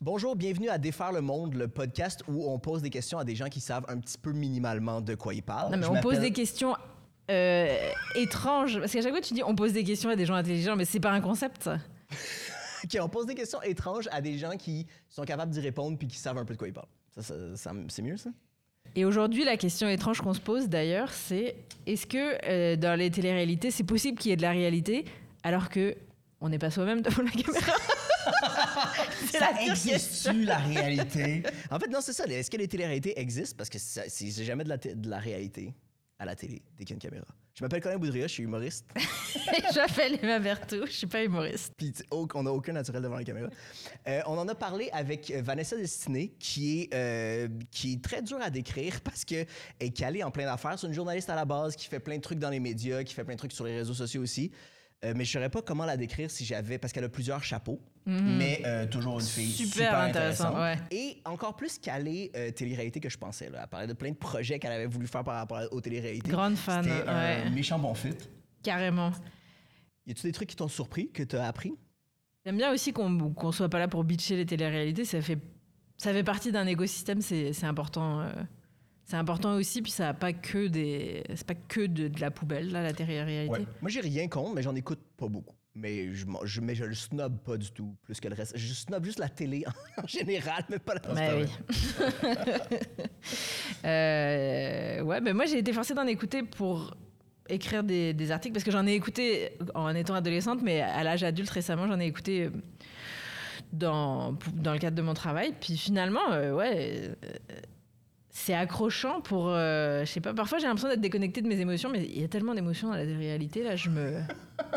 Bonjour, bienvenue à Défaire le monde, le podcast où on pose des questions à des gens qui savent un petit peu minimalement de quoi ils parlent. Non, mais Je on pose des questions euh, étranges. Parce qu'à chaque fois, tu dis on pose des questions à des gens intelligents, mais c'est pas un concept. Ok, on pose des questions étranges à des gens qui sont capables d'y répondre puis qui savent un peu de quoi ils parlent. Ça, ça- ça- c'est mieux, ça? Et aujourd'hui, la question étrange qu'on se pose d'ailleurs, c'est est-ce que euh, dans les téléréalités, c'est possible qu'il y ait de la réalité alors que on n'est pas soi-même devant la caméra? Ça existe-tu, la réalité? En fait, non, c'est ça. Est-ce que les téléréalités existent? Parce que c'est jamais de la, té- de la réalité à la télé, dès qu'il y a une caméra. Je m'appelle Colin Boudria, je suis humoriste. Je m'appelle Emma Berthaud, je suis pas humoriste. Puis on n'a aucun naturel devant la caméra. Euh, on en a parlé avec euh, Vanessa Destiné, qui est, euh, qui est très dur à décrire parce qu'elle est calée en plein d'affaires. C'est une journaliste à la base qui fait plein de trucs dans les médias, qui fait plein de trucs sur les réseaux sociaux aussi. Euh, mais je ne saurais pas comment la décrire si j'avais... Parce qu'elle a plusieurs chapeaux, mais euh, toujours une fille super, intéressant, ouais. Et encore plus calée euh, télé-réalité que je pensais. Là. Elle parlait de plein de projets qu'elle avait voulu faire par rapport aux téléréalités. Grande fan, C'était un ouais. méchant bon fit. Carrément. Y a-tu des trucs qui t'ont surpris, que tu as appris? J'aime bien aussi qu'on qu'on soit pas là pour bitcher les téléréalités. Ça fait, ça fait partie d'un écosystème, c'est c'est important. C'est important aussi, puis ça a pas que des, c'est pas que de, de la poubelle là, la télé-réalité. Ouais. Moi, j'ai rien contre, mais j'en écoute pas beaucoup. Mais je, je, mais je le snob pas du tout, plus que le reste. Je snob juste la télé en, général, mais pas la Ben oui. Euh, ouais, ben moi j'ai été forcée d'en écouter pour écrire des, des articles parce que j'en ai écouté en étant adolescente, mais à l'âge adulte récemment j'en ai écouté euh, dans, dans le cadre de mon travail. Puis finalement, euh, ouais, euh, c'est accrochant pour, euh, je sais pas, parfois j'ai l'impression d'être déconnectée de mes émotions, mais il y a tellement d'émotions dans la réalité là, je me,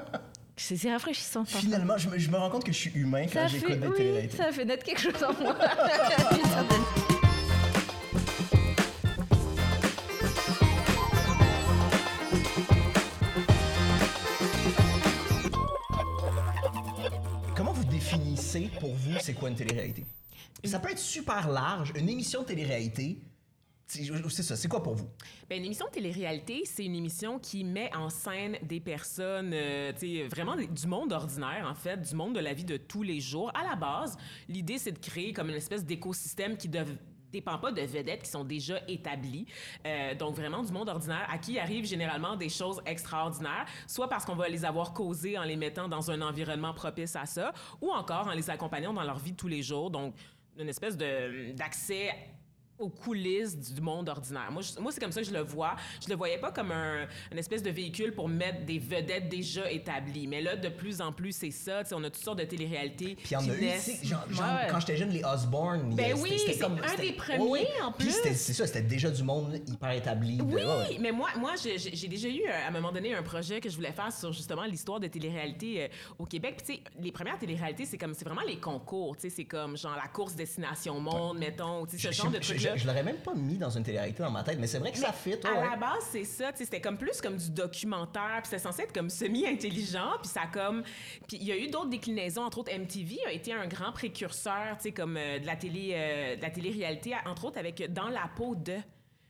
c'est rafraîchissant. parfois. Finalement, je me, je me rends compte que je suis humain quand j'écoute des oui, ça fait naître quelque chose en moi. Comment vous définissez pour vous c'est quoi une télé-réalité? Ça peut être super large. Une émission de télé-réalité, c'est ça. C'est quoi pour vous? Ben, une émission de télé-réalité, c'est une émission qui met en scène des personnes, euh, tu sais, vraiment du monde ordinaire, en fait, du monde de la vie de tous les jours. À la base, l'idée, c'est de créer comme une espèce d'écosystème qui ne dépend pas de vedettes qui sont déjà établies. Euh, donc, vraiment du monde ordinaire à qui arrivent généralement des choses extraordinaires, soit parce qu'on va les avoir causées en les mettant dans un environnement propice à ça, ou encore en les accompagnant dans leur vie de tous les jours. Donc, une espèce de- d'accès aux coulisses du monde ordinaire. Moi, je- moi c'est comme ça que je le vois. Je le voyais pas comme un, une espèce de véhicule pour mettre des vedettes déjà établies. Mais là, de plus en plus, c'est ça. Tu sais, on a toutes sortes de téléréalités Puis qui a eu, genre, genre, Ouais. quand j'étais jeune, les Osborne. Ben oui, c'était- un des premiers, Ouais, en plus. c'est ça, c'était déjà du monde hyper établi. Oui, ouais. mais moi, moi j'ai déjà eu, euh, à un moment donné, un projet que je voulais faire sur justement l'histoire de télé-réalité euh, au Québec. Puis, tu sais, les premières télé-réalités, c'est comme, c'est vraiment les concours. Tu sais, c'est comme, genre, la course Destination Monde, mettons, tu sais, ce genre de je- je- trucs-là. Je, l'aurais même pas mis dans une télé-réalité dans ma tête, mais c'est vrai que ça fit. ouais, à ouais. la base, c'est ça. C'était comme plus comme du documentaire. Puis c'était censé être comme semi-intelligent. Puis ça comme... Puis il y a eu d'autres déclinaisons. Entre autres, MTV a été un grand précurseur, tu sais, comme euh, de la télé, euh, de la télé-réalité. Entre autres, avec Dans la peau de...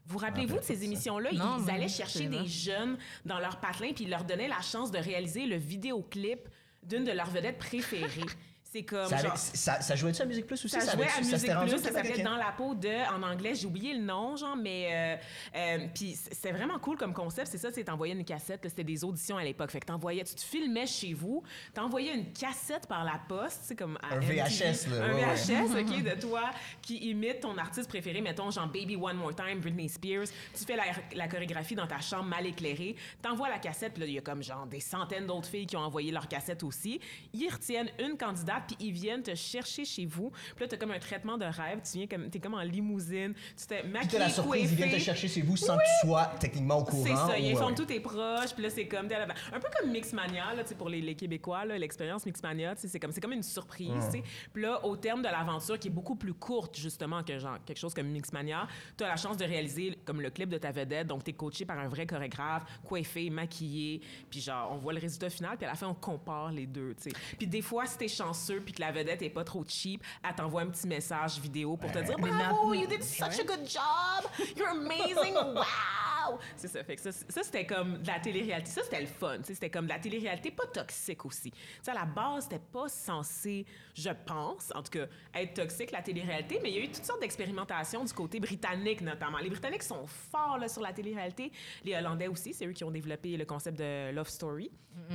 Vous rappelez-vous de ces émissions-là? Ils, Non, ils mais allaient chercher des jeunes dans leur patelin puis ils leur donnaient la chance de réaliser le vidéoclip d'une de leurs vedettes préférées. C'est comme Ça, genre... ça, ça jouait-tu à Musique Plus aussi? Ça jouait à Musique Plus, ça s'appelait. Dans la peau de, en anglais, j'ai oublié le nom, genre, mais euh, euh, puis c- c'était vraiment cool comme concept. C'est ça, c'est t'envoyais une cassette, là, c'était des auditions à l'époque. Fait que t'envoyais, tu te filmais chez vous, t'envoyais une cassette par la poste, c'est comme à Un MTV, VHS, là, un ouais, ouais. VHS, ok, de toi qui imite ton artiste préféré, mettons genre Baby One More Time, Britney Spears. Tu fais la, la chorégraphie dans ta chambre mal éclairée, t'envoies la cassette, puis là il y a comme genre des centaines d'autres filles qui ont envoyé leur cassette aussi. Ils retiennent une candidate puis ils viennent te chercher chez vous. Puis là t'as comme un traitement de rêve, tu viens comme t'es comme en limousine, tu t'es maquillé, t'as la surprise, ils viennent te chercher chez vous sans que tu sois techniquement au courant. C'est ça, ils informent ouais. tous tes proches, puis là, c'est comme... Un peu comme Mixmania, là, pour les, les Québécois, l'expérience Mixmania, c'est comme, c'est comme une surprise. Puis là, au terme de l'aventure, qui est beaucoup plus courte, justement, que genre quelque chose comme Mixmania, tu as la chance de réaliser comme le clip de ta vedette, donc tu es coaché par un vrai chorégraphe, coiffé, maquillé, puis genre, on voit le résultat final, puis à la fin, on compare les deux, tu sais. Puis des fois, si t'es chanceux, puis que la vedette est pas trop cheap, elle t'envoie un petit message vidéo pour te dire « Mais Bravo, you did such a good job! You're amazing! Wow! » C'est ça. Fait que ça, ça, c'était comme de la télé-réalité. Ça, c'était le fun. C'était comme de la télé-réalité pas toxique aussi. Sais, à la base, c'était pas censé, je pense, en tout cas, être toxique, la télé-réalité, mais il y a eu toutes sortes d'expérimentations du côté britannique, notamment. Les Britanniques sont forts là, sur la télé-réalité. Les Hollandais aussi, c'est eux qui ont développé le concept de Love Story,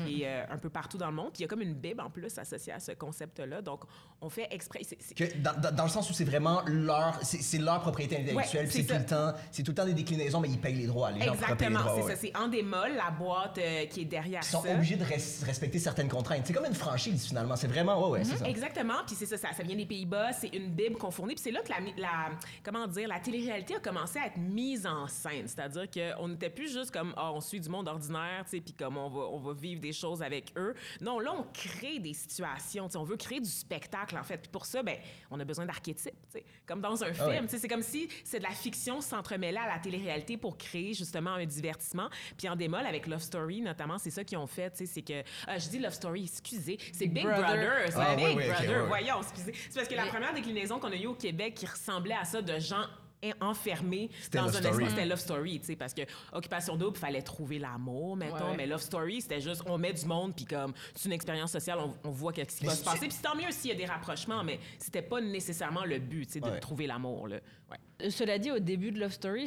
qui est euh, un peu partout dans le monde. Puis il y a comme une bible en plus associée à ce concept-là. Donc, on fait exprès. Que dans, dans- dans le sens où c'est vraiment leur, c'est leur propriété intellectuelle, Ouais, c'est c'est tout le temps, c'est tout le temps des déclinaisons, mais ils payent les droits. Les Exactement, c'est ouais. ça. C'est Endemol, la boîte euh, qui est derrière Ils sont ça. obligés de res- respecter certaines contraintes. C'est comme une franchise finalement. C'est vraiment, ouais, ouais, c'est ça. Exactement, puis c'est ça, ça, ça vient des Pays-Bas, c'est une bible qu'on fournit, puis c'est là que la, la- comment dire, la télé-réalité a commencé à être mise en scène, c'est-à-dire qu'on n'était plus juste comme, ah, on suit du monde ordinaire, tu sais, puis comme on va, on va vivre des choses avec eux. Non, là, on crée des situations, on veut créer du spectacle, en fait, puis pour ça, ben, on a besoin d'archétypes, comme dans un film, Ah sais, c'est comme si c'est de la fiction s'entremêlait à la télé-réalité pour créer justement un divertissement. Puis en démol, avec Love Story, notamment, c'est ça qu'ils ont fait, tu sais, c'est que, ah, je dis Love Story, excusez, c'est Big Brother. Brother, c'est Ah, Big oui, oui, ok, Brother, voyons, excusez. C'est parce que la première déclinaison qu'on a eue au Québec qui ressemblait à ça de gens en- enfermés C'était dans Love un Story. espace, c'était Love Story, tu sais, parce que Occupation Double, fallait trouver l'amour, mettons, Ouais. mais Love Story, c'était juste, on met du monde, puis comme, c'est une expérience sociale, on, on voit qu'est-ce qui Mais va se passer, puis tant mieux s'il y a des rapprochements, mais c'était pas nécessairement le but, tu sais, de Ouais. trouver l'amour, là. Ouais. Euh, Cela dit, au début de Love Story,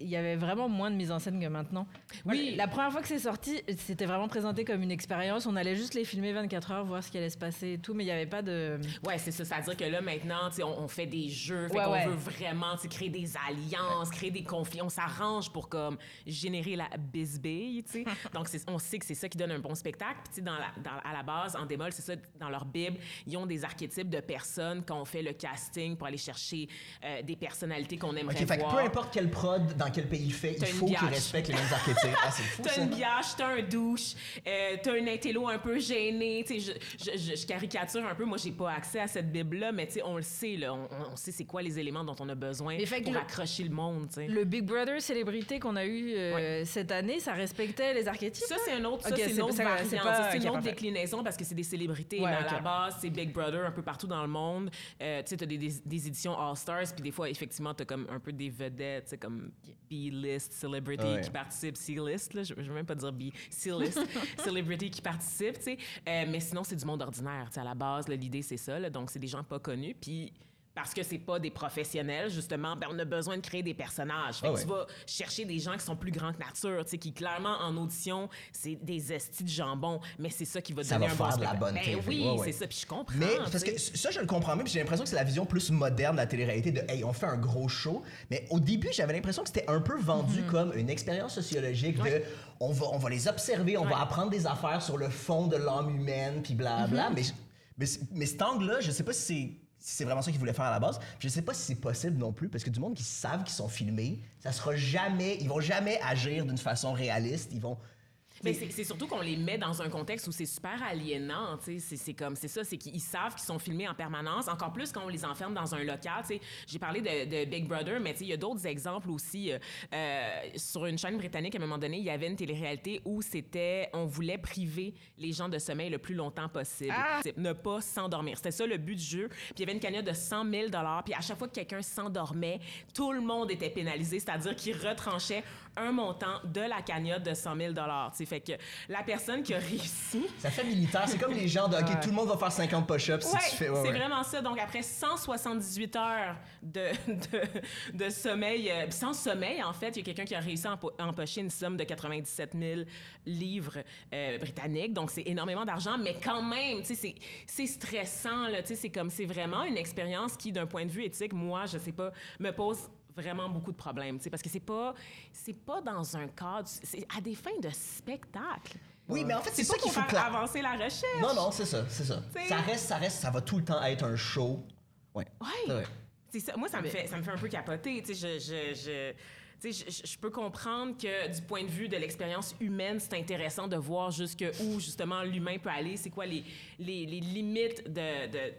il y avait vraiment moins de mise en scène que maintenant. Oui. La première fois que c'est sorti, c'était vraiment présenté comme une expérience. On allait juste les filmer 24 heures, voir ce qui allait se passer et tout, mais il n'y avait pas de. Ouais, c'est ça. C'est-à-dire que là, maintenant, tu sais, on, on fait des jeux, fait Ouais, qu'on ouais. veut vraiment sais, créer des alliances, créer des conflits. On s'arrange pour comme générer la bisbille, tu sais. Donc, on sait que c'est ça qui donne un bon spectacle. Puis, tu sais, dans la- dans- à la base, en démol, c'est ça, dans leur Bible, ils ont des archétypes de personnes quand on fait le casting pour aller chercher euh, des personnalités qu'on aimerait Ok, fait que voir. peu importe quelle prod, dans quel pays il fait, il faut qu'il respecte les mêmes archétypes. Ah, c'est fou T'as une biache, t'as un douche, euh, t'as un intello un peu gêné. Tu sais, je, je, je- je caricature un peu. Moi, j'ai pas accès à cette bible-là, mais tu sais, on le sait, là. On, on sait c'est quoi les éléments dont on a besoin Mais fait pour le- accrocher le monde. Le Big Brother célébrité qu'on a eu euh, cette année, ça respectait les archétypes. Ça, c'est un autre, ça, Ok, c'est une autre variante. c'est une autre déclinaison parce que c'est des célébrités. Ouais, mais à la base, c'est Big Brother un peu partout dans le monde. Euh, tu sais, t'as des, des, des éditions All-Stars, puis des fois, effectivement, t'as comme un peu des vedettes, comme B-list, celebrity Ouais. qui participent, C-list, là, je, je veux même pas dire B, C-list, celebrity qui participent, tu sais. Euh, mais sinon, c'est du monde ordinaire, tu sais, à la base, l'idée, c'est ça, là, donc c'est des gens pas connus, puis parce que c'est pas des professionnels, justement, ben, on a besoin de créer des personnages. Fait Ah que ouais. tu vas chercher des gens qui sont plus grands que nature, tu sais, qui clairement en audition, c'est des estis de jambon, mais c'est ça qui va Ça donner va un bon faire de la bonne Ben oui, Ouais, ouais. c'est ça, puis je comprends. Mais parce que ça, je le comprends puis j'ai l'impression que c'est la vision plus moderne de la télé-réalité de hey, on fait un gros show. Mais au début, j'avais l'impression que c'était un peu vendu comme une expérience sociologique de on va, on va les observer, on va apprendre des affaires sur le fond de l'âme humaine, puis blabla. mais, mais, mais cet angle-là, je sais pas si c'est. Si c'est vraiment ça qu'ils voulaient faire à la base. Je sais pas si c'est possible non plus, parce que du monde qui savent qu'ils sont filmés, ça sera jamais, ils vont jamais agir d'une façon réaliste. Ils vont, Mais c'est surtout qu'on les met dans un contexte où c'est super aliénant, tu sais. C'est- comme, c'est ça, c'est qu'ils savent qu'ils sont filmés en permanence. Encore plus quand on les enferme dans un local, tu sais. J'ai parlé de, de Big Brother, mais tu sais, il y a d'autres exemples aussi. euh, euh, sur une chaîne britannique, à un moment donné, il y avait une télé-réalité où c'était, on voulait priver les gens de sommeil le plus longtemps possible. Ah! Ne pas s'endormir. C'était ça le but du jeu. Puis il y avait une cagnotte de 100 000 Puis à chaque fois que quelqu'un s'endormait, tout le monde était pénalisé, c'est-à-dire qu'il retranchait un montant de la cagnotte de 100 000 tu sais. Fait que la personne qui a réussi. ça fait militaire. C'est comme les gens de OK, tout le monde va faire 50 push-ups si Ouais, tu fais. ouais, c'est ouais. vraiment ça. Donc, après 178 heures de, de, de sommeil, euh, sans sommeil, en fait, il y a quelqu'un qui a réussi à empo- empocher une somme de 97 000 livres euh, britanniques. Donc, c'est énormément d'argent, mais quand même, tu sais, c'est- c'est stressant, là. Tu sais, c'est comme, c'est vraiment une expérience qui, d'un point de vue éthique, moi, je sais pas, me pose vraiment beaucoup de problèmes, tu sais, parce que c'est pas, c'est pas dans un cadre, c'est à des fins de spectacle. Oui, mais en fait, c'est ça pas qu'il pour faut faire avancer la recherche. Non, non, c'est ça, c'est ça. T'sais- Ça reste, ça reste, ça va tout le temps être un show. Ouais. Ouais. Ça. Moi, ça me, fait, ça me fait un peu capoter. Tu sais, je, je, je, tu sais, je, je peux comprendre que du point de vue de l'expérience humaine, c'est intéressant de voir jusque où justement l'humain peut aller. C'est quoi les, les, les limites de, de-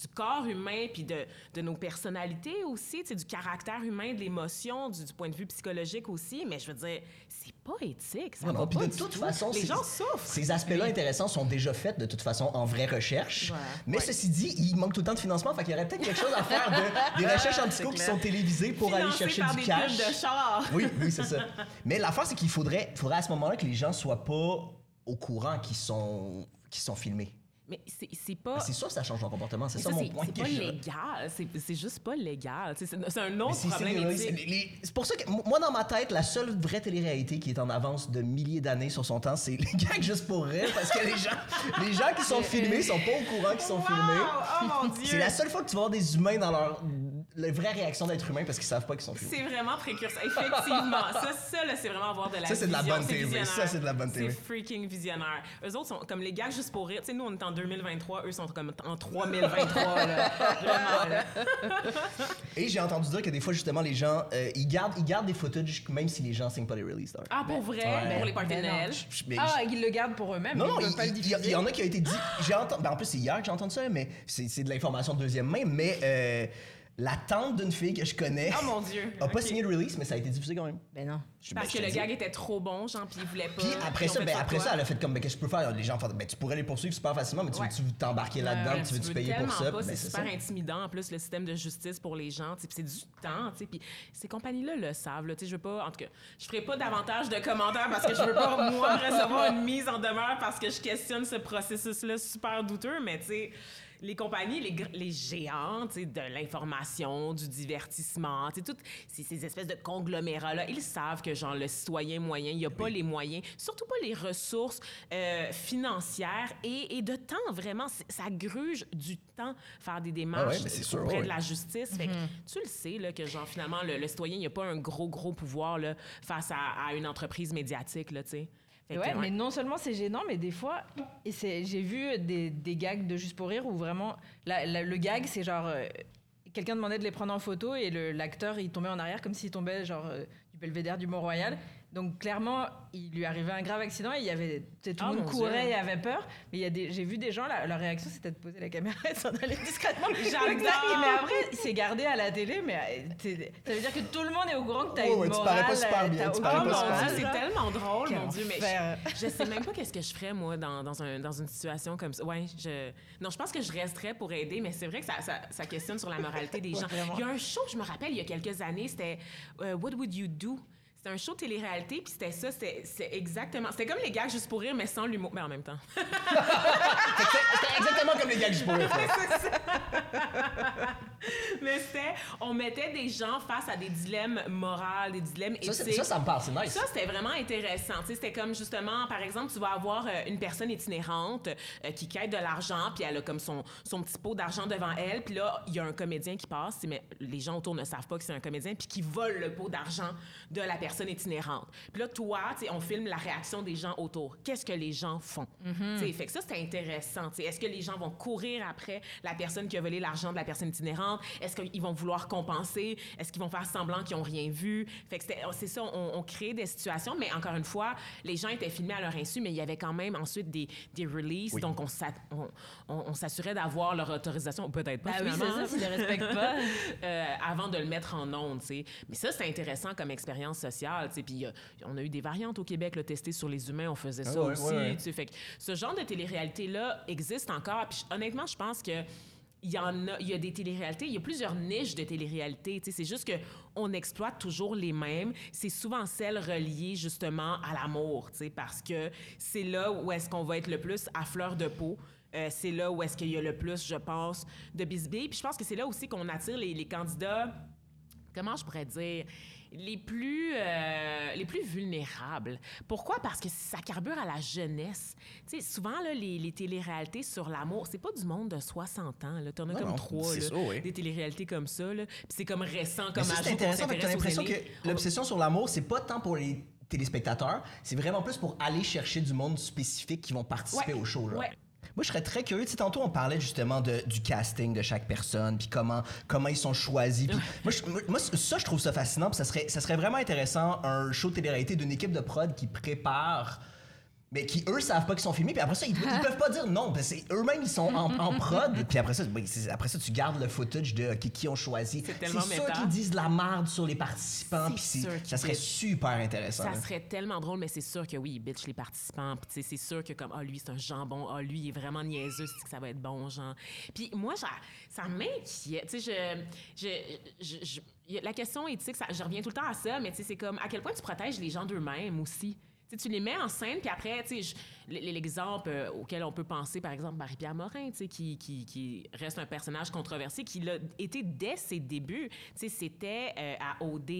du corps humain, puis de, de nos personnalités aussi, du caractère humain, de l'émotion, du, du point de vue psychologique aussi. Mais je veux dire, c'est pas éthique. Ça Non, va non, puis pas de toute tout. façon, les gens souffrent. Ces aspects-là intéressants sont déjà faits de toute façon en vraie recherche. Mais Ouais. ceci dit, il manque tout le temps de financement, fait qu'il y aurait peut-être quelque chose à faire de, des recherches en psycho qui sont télévisées pour aller chercher par du des cash. de char. Oui, oui, c'est ça. Mais l'affaire, c'est qu'il faudrait, faudrait à ce moment-là que les gens soient pas au courant qu'ils sont, qu'ils sont filmés. Mais c'est c'est pas. C'est sûr que ça change leur comportement, c'est ça, ça, mon c'est point. c'est pas je- légal. C'est c'est juste pas légal. C'est c'est un autre problème C'est pour ça que moi, dans ma tête, la seule vraie télé-réalité qui est en avance de milliers d'années sur son temps, c'est les gags juste pour rire, parce que les gens, les gens qui sont filmés sont pas au courant qu'ils sont Wow! filmés. Oh! C'est la seule fois que tu vas voir des humains dans leur la vraie réaction d'être humain parce qu'ils savent pas qu'ils sont filmés. C'est vraiment précurseur. Effectivement. ça, ça là, c'est vraiment avoir de la Ça, c'est de la bonne TV. Ça, c'est de la bonne TV. C'est freaking visionnaire. Eux autres sont comme les gars juste pour rire. Tu sais, nous, on est en 2023. Eux sont comme en 3023. là. Vraiment, là. Et j'ai entendu dire que des fois, justement, les gens, euh, ils, gardent, ils gardent des footage même si les gens signent pas les release dates. Ah, pour vrai? Ouais. Pour les parties de. Noël? Ah, ils le gardent pour eux-mêmes. Non, il, pas le il- il y, en a qui a été dit. J'ai entendu. Ben en plus, c'est hier que j'ai entendu ça, mais c'est c'est de l'information de deuxième main. Mais euh, la tante d'une fille que je connais Oh mon Dieu. a pas Ok. signé de release, mais ça a été diffusé quand même. Ben non. Je- Parce ben, que te le dis. gag était trop bon, genre, puis il voulait pas. Puis après ils ont ça, fait ben, après ça, elle a fait comme, ben, qu'est-ce que je peux faire? Les gens font, ben, tu pourrais les poursuivre super facilement, mais tu Ouais. veux-tu t'embarquer là-dedans, Ouais, tu veux-tu veux payer pour tellement ça? pas, Ben, c'est c'est super ça. intimidant en plus le système de justice pour les gens, tu sais, puis c'est du temps, tu sais, puis ces compagnies-là le savent, là, tu sais, je veux pas, en tout cas, je ferai pas davantage de commentaires parce que je veux pas moi recevoir une mise en demeure parce que je questionne ce processus-là super douteux, mais tu sais. Les compagnies, les, les sais, de l'information, du divertissement, toutes ces, ces espèces de conglomérats-là, ils savent que genre le citoyen moyen, il n'y a pas les moyens, surtout pas les ressources euh, financières et, et de temps, vraiment. Ça gruge du temps faire des démarches Ah ouais, sûr, auprès ouais. de la justice. Fait que tu le sais, là, que genre finalement, le, le citoyen, il n'y a pas un gros, gros pouvoir là, face à, à une entreprise médiatique, là, tu sais. Fait que, Ouais, ouais. mais non seulement c'est gênant, mais des fois, et c'est, j'ai vu des, des gags de Juste pour rire où vraiment, la- la- le gag, c'est genre, euh, quelqu'un demandait de les prendre en photo et le- l'acteur, il tombait en arrière comme s'il tombait genre euh, du belvédère du Mont-Royal. Donc clairement, il lui arrivait un grave accident et il y avait, tu tout Oh le monde mon courait Dieu. et avait peur. Mais il y a des, j'ai vu des gens, la- leur réaction c'était de poser la caméra et de s'en aller discrètement. J'adore. Mais après, c'est gardé à la télé, mais euh, ça veut dire que tout le monde est au courant que t'as Ouais, une ouais, tu morale. parais pas super euh, bien, tu parais Oh pas super Dieu, c'est tellement drôle, Quel mon Dieu, mais je, je sais même pas qu'est-ce que je ferais, moi, dans, dans, un, dans une situation comme ça. Ouais, je... Non, je pense que je resterais pour aider, mais c'est vrai que ça, ça, ça questionne sur la moralité des gens. vraiment. Il y a un show, je me rappelle, il y a quelques années, c'était euh, What Would You Do? C'était un show télé-réalité, puis c'était ça, c'était exactement... C'était comme les gars juste pour rire, mais sans l'humour, mais en même temps. C'était exactement comme les gars que je pourrais faire. mais c'était... On mettait des gens face à des dilemmes moraux, des dilemmes Ça, c'est- éthiques. ça, ça me parle, c'est nice. Ça, c'était vraiment intéressant. C'était comme justement, par exemple, tu vas avoir euh, une personne itinérante euh, qui quête de l'argent, puis elle a comme son, son petit pot d'argent devant elle, puis là, il y a un comédien qui passe, mais les gens autour ne savent pas que c'est un comédien, puis qui vole le pot d'argent de la personne itinérante. Puis là, toi, on filme la réaction des gens autour. Qu'est-ce que les gens font? Sais, Fait que ça, c'est intéressant. Est-ce que les gens vont courir après la personne qui a volé l'argent de la personne itinérante? Est-ce qu'ils vont vouloir compenser? Est-ce qu'ils vont faire semblant qu'ils n'ont rien vu? Fait que c'était- c'est ça, on, on crée des situations, mais encore une fois, les gens étaient filmés à leur insu, mais il y avait quand même ensuite des, des releases, Oui. donc on, s'a- on, on- on s'assurait d'avoir leur autorisation, peut-être pas Bah oui, c'est ça, s'ils les respectent pas. euh, avant de le mettre en ondes, tu sais. Mais ça, c'est intéressant comme expérience sociale, Puis euh, on a eu des variantes au Québec, le tester sur les humains, on faisait ça Ah ouais, aussi, ouais, ouais. Fait que ce genre de télé-réalité-là existe encore. Puis honnêtement, je pense que il y en a, il y a des téléréalités, il y a plusieurs niches de téléréalité. tu sais. C'est juste que on exploite toujours les mêmes. C'est souvent celles reliées justement à l'amour, tu sais, parce que c'est là où est-ce qu'on va être le plus à fleur de peau. Euh, c'est là où est-ce qu'il y a le plus, je pense, de bisbilles. Puis je pense que c'est là aussi qu'on attire les, les candidats comment je pourrais dire, les plus, euh, les plus vulnérables. Pourquoi? Parce que ça carbure à la jeunesse. Tu sais, souvent, là, les, les téléréalités sur l'amour, c'est pas du monde de 60 ans. T'en as Non, comme non, trois, là, ça, oui. des téléréalités comme ça. Là. Puis c'est comme récent, comme ça, c'est intéressant, parce que t'as l'impression que l'obsession sur l'amour, c'est pas tant pour les téléspectateurs, c'est vraiment plus pour aller chercher du monde spécifique qui vont participer Ouais, au show. Là. ouais. Moi, je serais très curieux. Tu sais, tantôt, on parlait justement de- du casting de chaque personne, puis comment, comment ils sont choisis. Moi, je- moi, moi, ça, je trouve ça fascinant. Puis ça serait, ça serait vraiment intéressant, un show de télé-réalité d'une équipe de prod qui prépare mais qui eux savent pas qu'ils sont filmés puis après ça ils, ils peuvent pas dire non parce que eux-mêmes ils sont en, en prod puis après ça après ça tu gardes le footage de qui, qui ont choisi C'est sûr qu'ils disent de la merde sur les participants puis ça serait super intéressant Ça là. serait tellement drôle, mais c'est sûr que oui, ils bitch les participants. Puis c'est sûr que comme, ah, lui, c'est un jambon. Ah, lui, il est vraiment niaiseux, c'est que ça va être bon, genre. Puis moi, ça, ça m'inquiète. Tu sais, je, je, je, la question éthique, ça, je reviens tout le temps à ça, mais tu sais, c'est comme, à quel point tu protèges les gens d'eux-mêmes aussi? Tu sais, tu les mets en scène, puis après, l'exemple euh, auquel on peut penser, par exemple, Marie-Pierre Morin, qui, qui, qui reste un personnage controversé, qui l'a été dès ses débuts. C'était euh, à OD,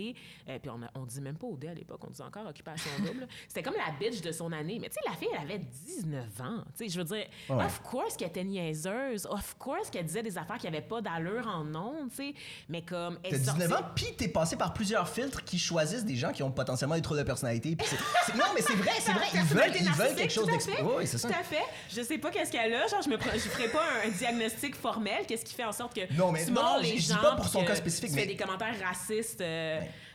euh, puis on, a- on dit même pas OD à l'époque, on dit encore Occupation Double. C'était comme la bitch de son année. Mais tu sais, la fille, elle avait 19 ans. Tu sais, je veux dire, Ouais. of course qu'elle était niaiseuse, of course qu'elle disait des affaires qui n'avaient pas d'allure en sais, mais comme... T'as 19 sortait- ans, puis t'es passé par plusieurs filtres qui choisissent des gens qui ont potentiellement des troubles de personnalité. non, mais c'est vrai, c'est vrai. Ils veulent, ils veulent quelque chose tout à d'exp... fait. Oui, c'est ça. Tout à fait. Je sais pas qu'est-ce qu'elle a. Genre, je me je ferai pas un, diagnostic formel. Qu'est-ce qui fait en sorte que Non, mais tu non, mords non, les gens pas pour son cas spécifique, tu fais des commentaires racistes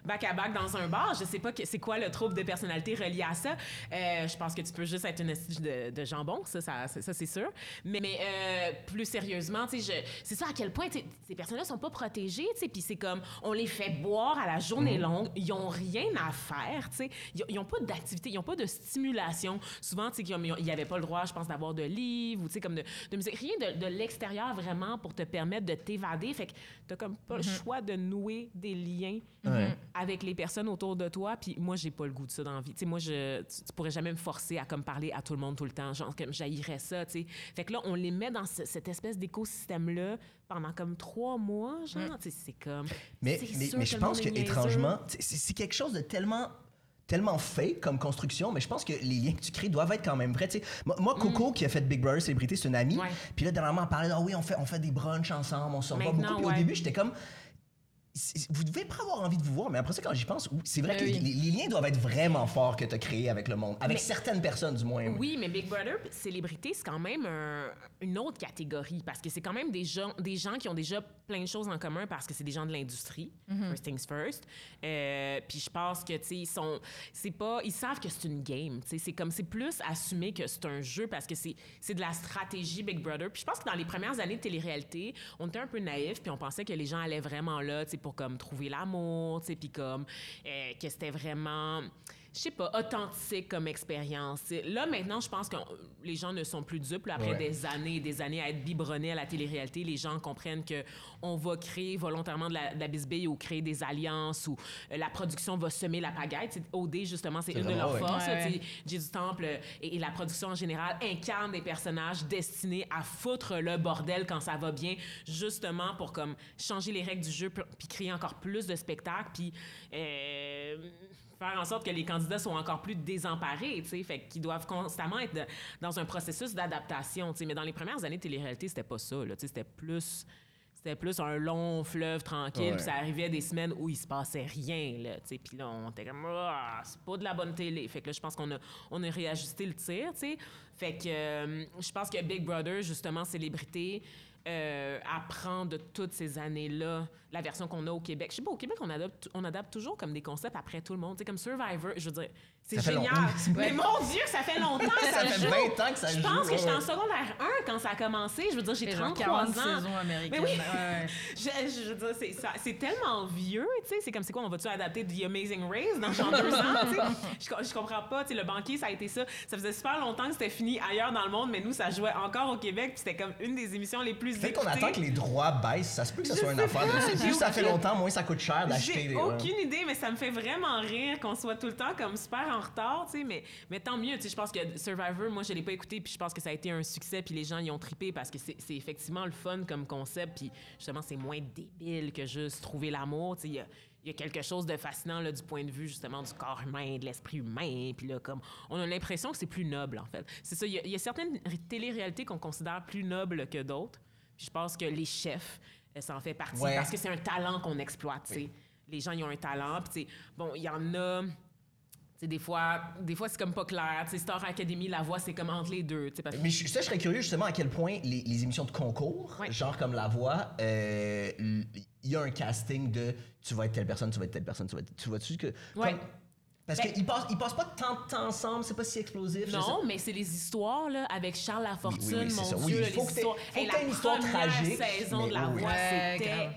back à back dans un bar. Je sais pas c'est quoi le trouble de personnalité relié à ça. Euh, je pense que tu peux juste être une estige de, de jambon, ça, ça, c'est sûr. Mais, mais euh, plus sérieusement, tu sais, c'est ça à quel point ces personnes-là sont pas protégées, tu sais, puis c'est comme on les fait boire à la Mhm. journée longue, ils ont rien à faire, tu sais, ils, ils ont pas d'activité, ils ont pas de stimulation. Souvent, tu sais, ils avaient pas le droit, je pense, d'avoir de livres ou tu sais comme de, de musique, rien de, de l'extérieur vraiment pour te permettre de t'évader. Fait que t'as comme pas le choix de nouer des liens Ouais. Avec les personnes autour de toi. Puis moi, j'ai pas le goût de ça dans la vie. Tu sais, moi, je, tu, tu pourrais jamais me forcer à comme parler à tout le monde tout le temps. Genre, comme j'haïrais ça, tu sais. Fait que là, on les met dans ce- cette espèce d'écosystème-là pendant comme trois mois, genre. Tu sais, c'est comme. Mais, mais, je pense que, étrangement, c'est quelque chose de tellement tellement fake comme construction, mais je pense que les liens que tu crées doivent être quand même vrais. tu sais. Moi, Coco, qui a fait Big Brother Célébrité, c'est une amie. Mm. Puis là, dernièrement, on parlait, ah oui, on fait, on fait des brunchs ensemble, on se revoit Maintenant, beaucoup. Puis au ouais. début, j'étais comme, vous devez pas avoir envie de vous voir, mais après ça, quand j'y pense, c'est vrai Ben que oui. les, les liens doivent être vraiment forts que tu as créés avec le monde, avec Mais- certaines personnes du moins. Oui, mais Big Brother, célébrité, c'est quand même un- une autre catégorie parce que c'est quand même des gens, des gens qui ont déjà plein de choses en commun parce que c'est des gens de l'industrie. First things first. Euh, puis je pense que, tu sais, ils sont. C'est pas. Ils savent que c'est une game. Tu sais, c'est comme. C'est plus assumé que c'est un jeu parce que c'est c'est de la stratégie Big Brother. Puis je pense que dans les premières années de télé-réalité, on était un peu naïfs puis on pensait que les gens allaient vraiment là, tu sais, pour comme trouver l'amour, tu sais, puis comme. euh, que c'était vraiment je sais pas, authentique comme expérience. Là, maintenant, je pense que les gens ne sont plus dupes. là, après Ouais. des années et des années à être biberonnés à la télé-réalité, les gens comprennent que on va créer volontairement de la, de la bisbille ou créer des alliances ou euh, la production va semer la pagaille. Tu sais, OD, justement, c'est une de leurs ouais. forces. Ouais. Jay du Temple euh, et, et la production en général incarnent des personnages destinés à foutre le bordel quand ça va bien, justement pour comme changer les règles du jeu puis puis créer encore plus de spectacles, puis euh, faire en sorte que les candidats soient encore plus désemparés, tu sais, fait qu'ils doivent constamment être de- dans un processus d'adaptation, tu sais. Mais dans les premières années de télé-réalité, c'était pas ça, là, tu sais, c'était plus c'était plus un long fleuve tranquille, puis ça arrivait des semaines où il se passait rien, là, tu sais. Puis là, on était comme, Ah, c'est pas de la bonne télé. Fait que là, je pense qu'on a, on a réajusté le tir, tu sais. Fait que euh, je pense que Big Brother, justement, célébrité, euh, apprend de toutes ces années-là la version qu'on a au Québec. Je sais pas, au Québec, on adapte, on adapte toujours comme des concepts après tout le monde. Tu sais, comme Survivor, je veux dire, c'est Ça fait génial. Mais mon Dieu, ça fait longtemps que ça, Ça fait joue. 20 ans que ça Je joue, pense que ouais, j'étais en secondaire 1 quand ça a commencé. Je veux dire, j'ai C'est genre 33 ans. 40 saisons américaines. Mais oui. Ouais. Je, je veux dire, c'est, ça- c'est tellement vieux, tu sais. C'est comme, c'est quoi, on va-tu adapter The Amazing Race dans genre deux ans, tu sais? Je, co- je comprends pas, tu sais, le banquier, ça a été ça. Ça faisait super longtemps que c'était fini ailleurs dans le monde, mais nous, ça jouait encore au Québec, puis c'était comme une des émissions les plus Peut-être qu'on écoutées. attend que les droits baissent. Ça se peut que ce Je soit une affaire de ça. Plus ça fait longtemps, moins ça coûte cher d'acheter J'ai aucune idée, mais ça me fait vraiment rire qu'on soit tout le temps comme super en retard, tu sais. Mais, mais tant mieux, tu sais. Je pense que Survivor, moi, je l'ai pas écouté, puis je pense que ça a été un succès, puis les gens y ont trippé parce que c'est effectivement le fun comme concept, puis justement, c'est moins débile que juste trouver l'amour, tu sais. Il y a- il y a quelque chose de fascinant là, du point de vue justement du corps humain, de l'esprit humain, puis là comme on a l'impression que c'est plus noble en fait. C'est ça, il y a, il y a certaines ré- télé-réalités qu'on considère plus nobles que d'autres. Je pense que les chefs, ça en fait partie Ouais. parce que c'est un talent qu'on exploite. sais. Les gens, ils ont un talent. Puis, bon, il y en a. tu sais, des fois, des fois c'est comme pas clair. Tu sais, Star Academy, la voix, c'est comme entre les deux. Parce Mais je, ça, je serais curieux justement à quel point les, les émissions de concours, Ouais. genre comme La Voix, euh, il y a un casting de tu vas être telle personne, tu vas être telle personne, tu vas être. Tu vois-tu que. Ouais. comme- Parce Ben- qu'ils passent, ils passent pas tant de temps ensemble, c'est pas si explosif. Non, mais c'est les histoires là, avec Charles Lafortune, Oui, oui, mon ça. Dieu, Oui, il faut les que histoires. faut Hey, que t'aies une histoire la première tragique, saison de la voix, Ouais, c'était.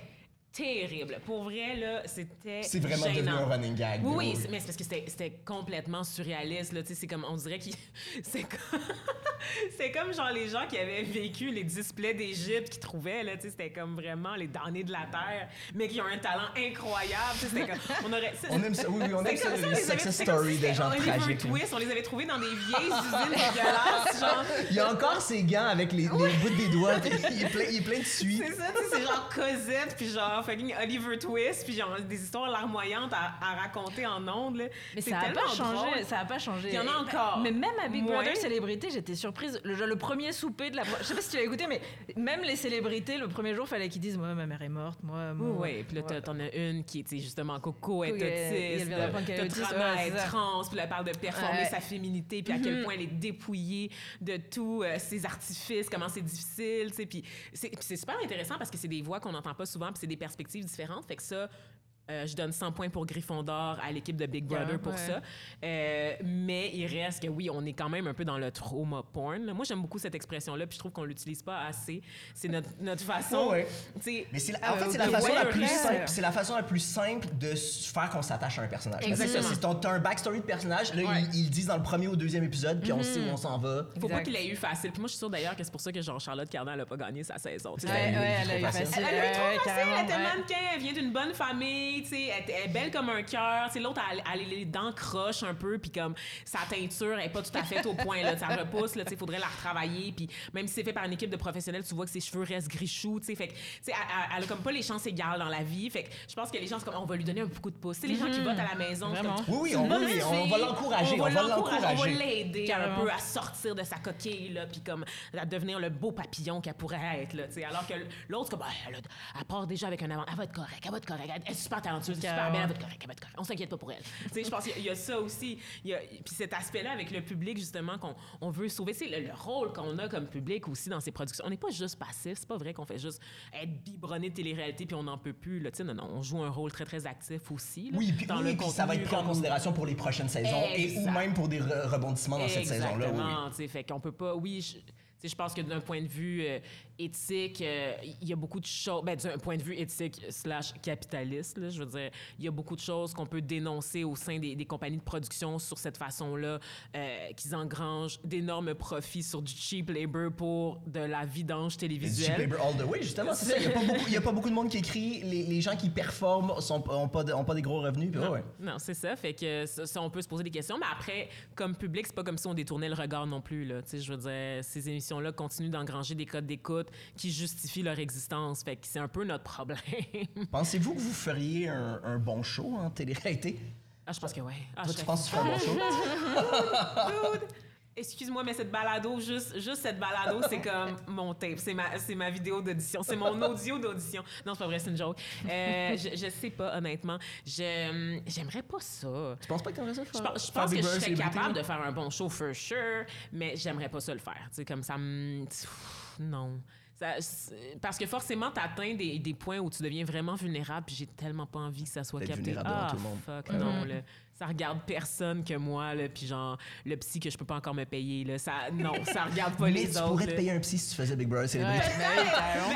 Terrible. Pour vrai, là, c'était C'est vraiment devenu gênant. un running gag. Oui, mais c'est parce que c'était- complètement surréaliste. Là, tu sais, c'est comme, on dirait qu'il... C'est comme... c'est comme genre les gens qui avaient vécu les displays d'Égypte qui trouvaient, là, tu sais, c'était comme vraiment les damnés de la terre, mais qui ont un talent incroyable. tu sais, C'était comme... On aurait... On aime ça, oui, oui, on aime ça, les success stories des gens tragiques. on les avait trouvés dans des vieilles usines dégueulasses, genre... Il y a encore ses gants avec les, les bouts des doigts, il est plein, il est plein de suie. C'est ça, c'est genre Cosette, puis genre fucking Oliver Twist, puis genre des histoires larmoyantes à, à raconter en ondes. Mais ça a pas changé, drôle. ça a pas changé. Il y en a encore. Mais même à Big Moins. Brother Célébrité, j'étais surprise. Le, premier souper de la. Je sais pas si tu l'as écouté, mais même les célébrités, le premier jour, fallait qu'ils disent Moi, ma mère est morte, moi. Moi. oui, puis là, t'en as une qui est, tu justement, Coco est autiste, t'as est trans, puis elle parle de performer sa féminité, puis à quel point elle est dépouillée de tous euh, ses artifices, comment c'est difficile, tu sais, puis c'est puis c'est super intéressant parce que c'est des voix qu'on n'entend pas souvent, puis c'est des perspectives différentes, fait que ça... euh, je donne 100 points pour Gryffondor à l'équipe de Big Brother Yeah, pour ouais. ça. Euh, mais il reste que oui, on est quand même un peu dans le trauma porn. là. Moi, j'aime beaucoup cette expression-là, puis je trouve qu'on l'utilise pas assez. C'est notre, notre façon. Ouais, ouais. tu sais, Mais c'est la- en euh, fait, c'est la façon la plus simple. C'est la façon la plus simple de faire qu'on s'attache à un personnage. Parce que Exactement. ça, c'est ton- t'as un backstory de personnage. Là, Ouais. ils, ils le disent dans le premier ou deuxième épisode, puis on sait où on s'en va. Faut pas qu'il ait eu facile. Puis moi, je suis sûre d'ailleurs que c'est pour ça que genre Charlotte Cardin elle a pas gagné sa saison. Elle a eu ouais, elle a trop eu facile. Elle a eu trop facile, elle était mannequin, elle vient d'une bonne famille, tu sais, elle, elle est belle comme un cœur. Tu sais, l'autre, elle, elle a les dents croches un peu, puis comme sa teinture est pas tout à fait au point, là, ça repousse, là, tu sais, faudrait la retravailler, puis même si c'est fait par une équipe de professionnels, tu vois que ses cheveux restent grichous, tu sais, fait que, tu sais, elle, elle- elle a comme pas les chances égales dans la vie, fait que je pense que les gens, comme, on va lui donner un coup de pouce. Tu sais, les gens qui votent à la maison, comme, Oui, oui, on, oui, on va l'encourager. On va l'encourager, on va l'aider un peu à sortir de sa coquille, là, puis comme à devenir le beau papillon qu'elle pourrait être, là, tu sais. Alors que l'autre, comme, Ah, elle, a- elle part déjà avec un avant. Elle va être correcte, elle va être correcte. Elle est super talentueuse, super belle, elle va être correcte, elle va être correcte. On s'inquiète pas pour elle. tu sais, je pense qu'il y a- il y, a ça aussi. Il y a, puis cet aspect-là avec le public, justement, qu'on on veut sauver. C'est le, le rôle qu'on a comme public aussi dans ces productions. On n'est pas juste passif. C'est pas vrai qu'on fait juste être biberonné de télé-réalité puis on n'en peut plus, là. Tu sais, non, non. On joue un rôle très, très actif aussi, là, Oui, puis, dans oui, le puis ça va être pris en considération pour les prochaines saisons et ou même pour des re- rebondissements dans cette saison-là. Oui, oui. Exactement, tu sais, fait qu'on peut pas. Oui, je, tu sais, je pense que d'un point de vue euh, éthique, euh, il y a beaucoup de choses. Ben, d'un point de vue éthique slash capitaliste, là, je veux dire, il y a beaucoup de choses qu'on peut dénoncer au sein des, des compagnies de production sur cette façon-là, euh, qu'ils engrangent d'énormes profits sur du cheap labor pour de la vidange du cheap télévisuelle. labor all the way, justement, c'est ça. Il n'y a, pas beaucoup- il y a pas beaucoup de monde qui écrit. Les, les gens qui performent n'ont pas, de- ont pas des gros revenus. Puis, ouais. Non, c'est ça. Fait que ça, ça, on peut se poser des questions. Mais après, comme public, c'est pas comme si on détournait le regard non plus. Là. Tu sais, je veux dire, ces émissions-là continuent d'engranger des codes d'écoute qui justifient leur existence. Fait que c'est un peu notre problème. Pensez-vous que vous feriez un, un bon show en télé-réalité? ah, je pense que ouais. Ah, Toi, je tu penses que tu ferais un bon show? Dude! Excuse-moi, mais cette balado, juste, juste cette balado, c'est comme mon tape. C'est ma, c'est ma vidéo d'audition. C'est mon audio d'audition. Non, c'est pas vrai, c'est une joke. Euh, je, je sais pas, honnêtement. Je, j'aimerais pas ça. Tu penses pas que t'aimerais ça? Je pense, je pense que je serais capable de faire un bon show, for sure, mais j'aimerais pas ça le faire. Tu sais, comme ça me... Non. Ça- parce que forcément, tu atteins des, des points où tu deviens vraiment vulnérable, puis j'ai tellement pas envie que ça soit capté. vulnérable Ah, tout le monde. fuck, non, là. Ça regarde personne que moi, là, puis genre, le psy que je peux pas encore me payer, là, ça, non, ça regarde pas Mais les tu autres. pourrais te payer un psy si tu faisais Big Brother Célébrité.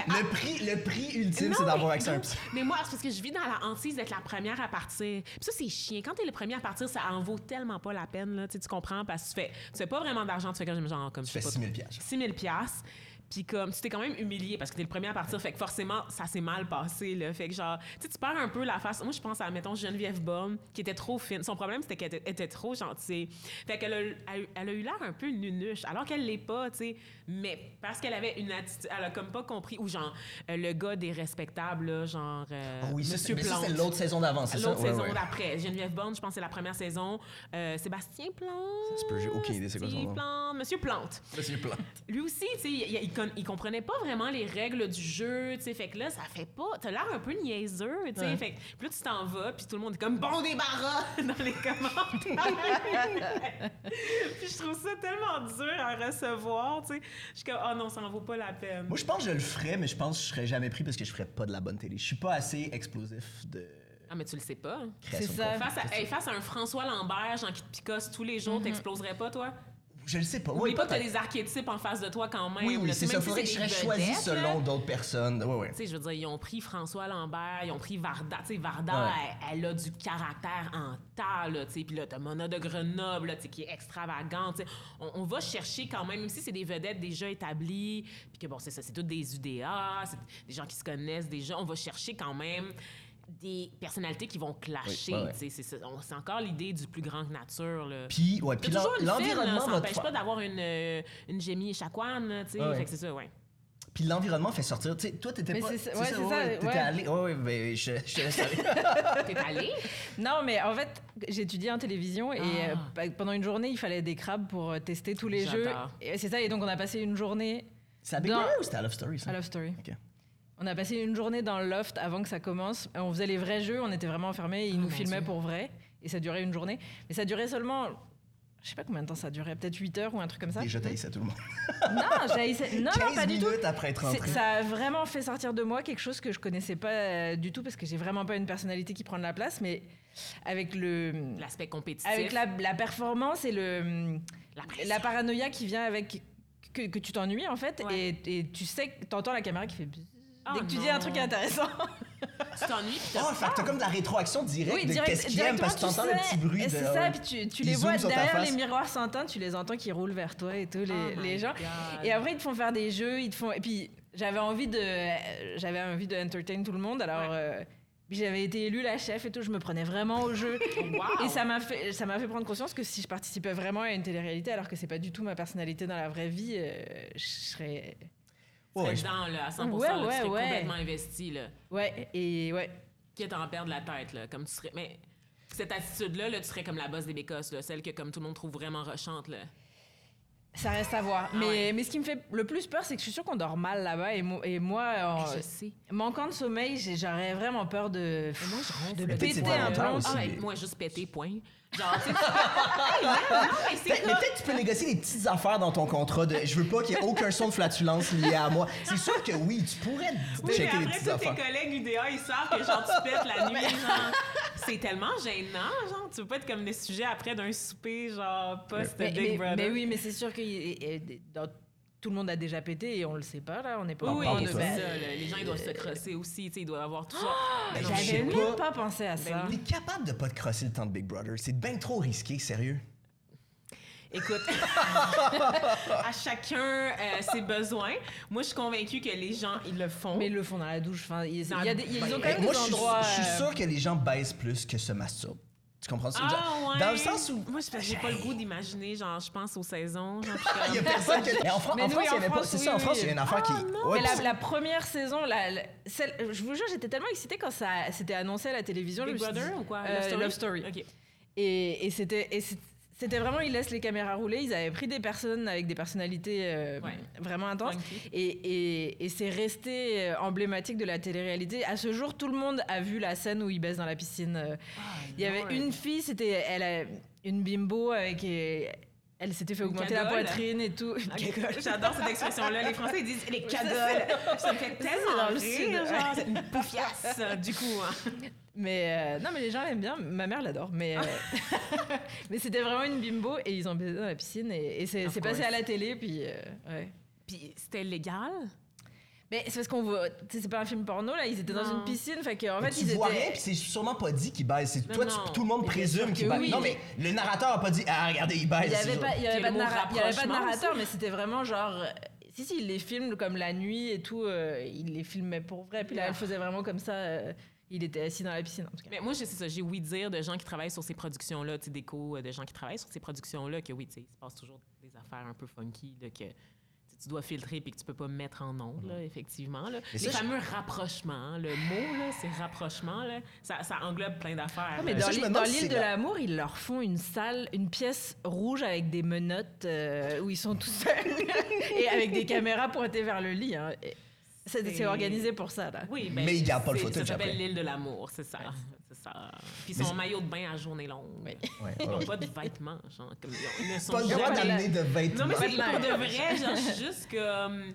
Le prix, le prix ultime, c'est d'avoir mais- accès à un psy. Mais moi, c'est parce que je vis dans la hantise d'être la première à partir. Puis ça, c'est chiant. Quand t'es le premier à partir, ça en vaut tellement pas la peine, là. Tu sais, tu comprends? Parce que tu fais, tu fais pas vraiment d'argent. Tu fais quand même genre comme Tu je fais pas 6 000 piastres. 6 000 piastres. Puis comme, tu t'es quand même humilié parce que t'es le premier à partir. Fait que forcément, ça s'est mal passé, là. Fait que genre, tu sais, tu perds un peu la face. Moi, je pense à, mettons, Geneviève Baum, qui était trop fine. Son problème, c'était qu'elle était, était trop gentille. Fait qu'elle a, elle a eu- elle a eu l'air un peu nunuche, alors qu'elle l'est pas, tu sais. Mais parce qu'elle avait une attitude, elle a comme pas compris. Ou genre, euh, le gars des respectables, là, genre. euh, Ah oui, Monsieur mais ça, c'est Plante. l'autre saison d'avant, c'est ça? L'autre Ouais, saison ouais. d'après. Geneviève Bond, je pense que c'est la première saison. Euh, Sébastien Plante. Ça se peut, j'ai aucune idée c'est quoi son nom. Plante. Monsieur Plante. Monsieur Plante. Lui aussi, tu sais, il con- il comprenait pas vraiment les règles du jeu, tu sais. Fait que là, ça fait pas. T'as l'air un peu niaiseux, tu sais. Ouais. Fait que là, tu t'en vas, puis tout le monde est comme bon débarras dans les commentaires. puis je trouve ça tellement dur à recevoir, tu sais. Je suis comme, oh non, ça en vaut pas la peine. Moi, je pense que je le ferais, mais je pense que je serais jamais pris parce que je ferais pas de la bonne télé. Je suis pas assez explosif de. Ah, mais tu le sais pas. hein. C'est ça. Face à, hey, face à un François Lambert, genre qui te picosse tous les jours, t'exploserais pas, toi? Je le sais pas. Oui, pas que t'as des archétypes en face de toi quand même. Oui, oui, c'est ça. Faudrait que je serais choisi selon d'autres personnes. Oui, oui. Tu sais, je veux dire, ils ont pris François Lambert, ils ont pris Varda. Tu sais, Varda, elle, elle a du caractère en tas, là, tu sais. Puis là, t'as Mona de Grenoble, là, tu sais, qui est extravagante, tu sais. On, on va chercher quand même, même si c'est des vedettes déjà établies, puis que bon, c'est ça, c'est toutes des UDA, c'est des gens qui se connaissent déjà, on va chercher quand même des personnalités qui vont clasher, Oui, ouais. C'est encore l'idée du plus grand que nature, là. Puis, ouais, l'environnement ça n'empêche pas d'avoir une, euh, une tu. Ouais. Fait que c'est ça, ouais. Puis l'environnement fait sortir. Tu sais, toi, t'étais Mais pas. c'est ça- c'est ouais, c'est ça, ouais, T'étais ouais. allé. Ouais, ouais, ben, je, je te laisse aller. T'es allée? Non, mais en fait, j'étudiais en télévision et Ah. euh, pa- pendant une journée, il fallait des crabes pour euh, tester tous les jeux. C'est ça, et donc on a passé une journée C'est à Big Dans- Brother ou c'était à Love Story, ça? à Love Story. Ok. On a passé une journée dans le loft avant que ça commence. On faisait les vrais jeux, on était vraiment enfermés, ils Oh nous filmaient Dieu. pour vrai. Et ça durait une journée. Mais ça durait seulement. Je sais pas combien de temps ça durait, peut-être 8 heures ou un truc comme ça. Déjà, ça tout le monde. Non, j'haïssais- non, non, 15 pas du tout. minutes après être C'est- rentré. Ça a vraiment fait sortir de moi quelque chose que je connaissais pas euh, du tout parce que j'ai vraiment pas une personnalité qui prend de la place, mais avec le L'aspect compétitif. avec la, la performance et le La paranoïa qui vient avec que, que tu t'ennuies en fait Ouais. et, et tu sais que t'entends la caméra qui fait bzzz Oh dès que tu dis un truc intéressant. Tu t'ennuies, Oh, fait que t'as comme de la rétroaction directe oui, de direct- qu'est-ce qu'il aime parce que directement, t'entends le sais, petit bruit et de. C'est ça, puis tu, tu Ils les vois zooment sur ta derrière face. les miroirs sans teint, tu les entends qui roulent vers toi et tout les, Oh les gens. God. Et après ils te font faire des jeux, ils te font et puis j'avais envie de euh, j'avais envie de entertain tout le monde alors Ouais. euh, puis j'avais été élue la chef et tout, je me prenais vraiment au jeu. Wow. Et ça m'a fait, ça m'a fait prendre conscience que si je participais vraiment à une télé-réalité, alors que c'est pas du tout ma personnalité dans la vraie vie, euh, je serais. Ouais, dedans, là, à 100 Ouais, là, tu ouais, serais ouais. complètement investi, là. Ouais, et ouais. Quitte à en perdre la tête, là, comme tu serais... Mais cette attitude-là, là, tu serais comme la bosse des bécosses, là, celle que, comme tout le monde trouve vraiment rochante, là. Ça reste à voir. Ah mais, ouais. mais ce qui me fait le plus peur, c'est que je suis sûre qu'on dort mal là-bas. Et, mo- et moi, en- Je sais. manquant de sommeil, j'ai- j'aurais vraiment peur de. Moi, je de péter un plomb. aussi. Ah, ouais, moi, juste péter, point. Genre, tu sais... Hey, man, non, mais c'est Mais mais comme- peut-être que tu peux négocier des petites affaires dans ton contrat de je veux pas qu'il y ait aucun son de flatulence lié à moi. C'est sûr que oui, tu pourrais Oui, mais checker les après, petites tous tes affaires. collègues UDA, ils savent que genre tu pètes la nuit, genre. C'est tellement gênant, genre. Tu veux pas être comme des sujets après d'un souper, genre, post Mais, Big mais- Brother. mais oui, mais c'est sûr que dans- tout le monde a déjà pété et on le sait pas là. On n'est pas Oui, en oui, de ben, ça. Les gens, ils doivent se crosser aussi, tu sais, ils doivent avoir tout ça. Ben, je sais J'avais pas. même pas pensé à ça. T'es capable de pas te crosser le temps de Big Brother. C'est bien trop risqué, sérieux. Écoute, à chacun euh, ses besoins. Moi, je suis convaincue que les gens, ils le font. Mais ils le font dans la douche. Enfin, Dans y a des- ils ben, ont quand même moi, des je suis, endroits. je suis euh, sûr que les gens baissent plus que se masturbent. Tu comprends ça? Ah, Genre, ouais. Dans le sens où. Moi, je- j'ai pas le goût d'imaginer, genre, je pense aux saisons. Genre, Il y a personne qui. Mais en, Fran- Mais en nous, France, il y en avait pas. France, C'est oui, ça, en oui. France, il y a une affaire qui. Ah, non. Ouais, mais la, puis- la première saison, la, la- celle- je vous jure, j'étais tellement excitée quand ça c'était annoncé à la télévision. Big je me suis Brother dit- ou quoi? Euh, Love Story. OK. Et, et c'était et c'est- c'était vraiment, ils laissent les caméras rouler. Ils avaient pris des personnes avec des personnalités euh, Ouais. vraiment intenses. Et, et- et c'est resté euh, emblématique de la télé-réalité. À ce jour, tout le monde a vu la scène où ils baissent dans la piscine. Euh, Il y avait une fille, c'était elle a une bimbo avec. Elle s'était fait augmenter la poitrine et tout. Ok, J'adore cette expression-là. Les Français ils disent les cagoles. Ça me fait tellement rire, genre, une poufiasse, du coup. hein. Mais euh, non, mais les gens l'aiment bien. Ma mère l'adore. Mais, euh, mais c'était vraiment une bimbo et ils ont baisé dans la piscine et, et c'est passé à la télé. Puis, euh, ouais. Puis c'était légal? Mais c'est parce qu'on voit. C'est pas un film porno là. Ils étaient dans Non. une piscine. Fait qu'en fait, tu ils vois étaient. rien, puis c'est sûrement pas dit qu'il baise. C'est- Non, Toi, tu- non. tout le monde présume sûr qu'il que baise. oui. Non, mais le narrateur a pas dit Ah, regardez, il baise. Il y avait pas, il y avait Puis pas le de, mot narra- il y avait pas de rapprochement narrateur, aussi. mais c'était vraiment genre. euh, Si, si, ils les filment comme la nuit et tout. euh, ils les filmaient pour vrai. Puis là, elle faisait vraiment comme ça. euh, il était assis dans la piscine, en tout cas. Mais moi, je- c'est ça, j'ai oui dire de gens qui travaillent sur ces productions-là, tu sais, d'écho, euh, de gens qui travaillent sur ces productions-là, que oui, tu sais, il se passe toujours des affaires un peu funky, là, que tu dois filtrer puis que tu peux pas mettre en ondes, là, effectivement. Là. Les ça, je- fameux rapprochements, le mot, c'est rapprochement, là, ça, ça englobe plein d'affaires. Ah, mais dans je l'île- de la- l'amour, ils leur font une salle, une pièce rouge avec des menottes euh, où ils sont tout seuls et avec des caméras pointées vers le lit. hein. Et C'est organisé pour ça, là. Oui, ben, Mais ils gardent pas le footage Ça s'appelle l'île de l'amour, c'est ça. C'est ça. Puis son maillot de bain à journée longue. Ouais, Ils ouais, n'ont ouais. pas de vêtements, genre, comme ils ne sont Pas le droit d'amener de vêtements. Non, mais c'est pour de vrai, genre, juste comme.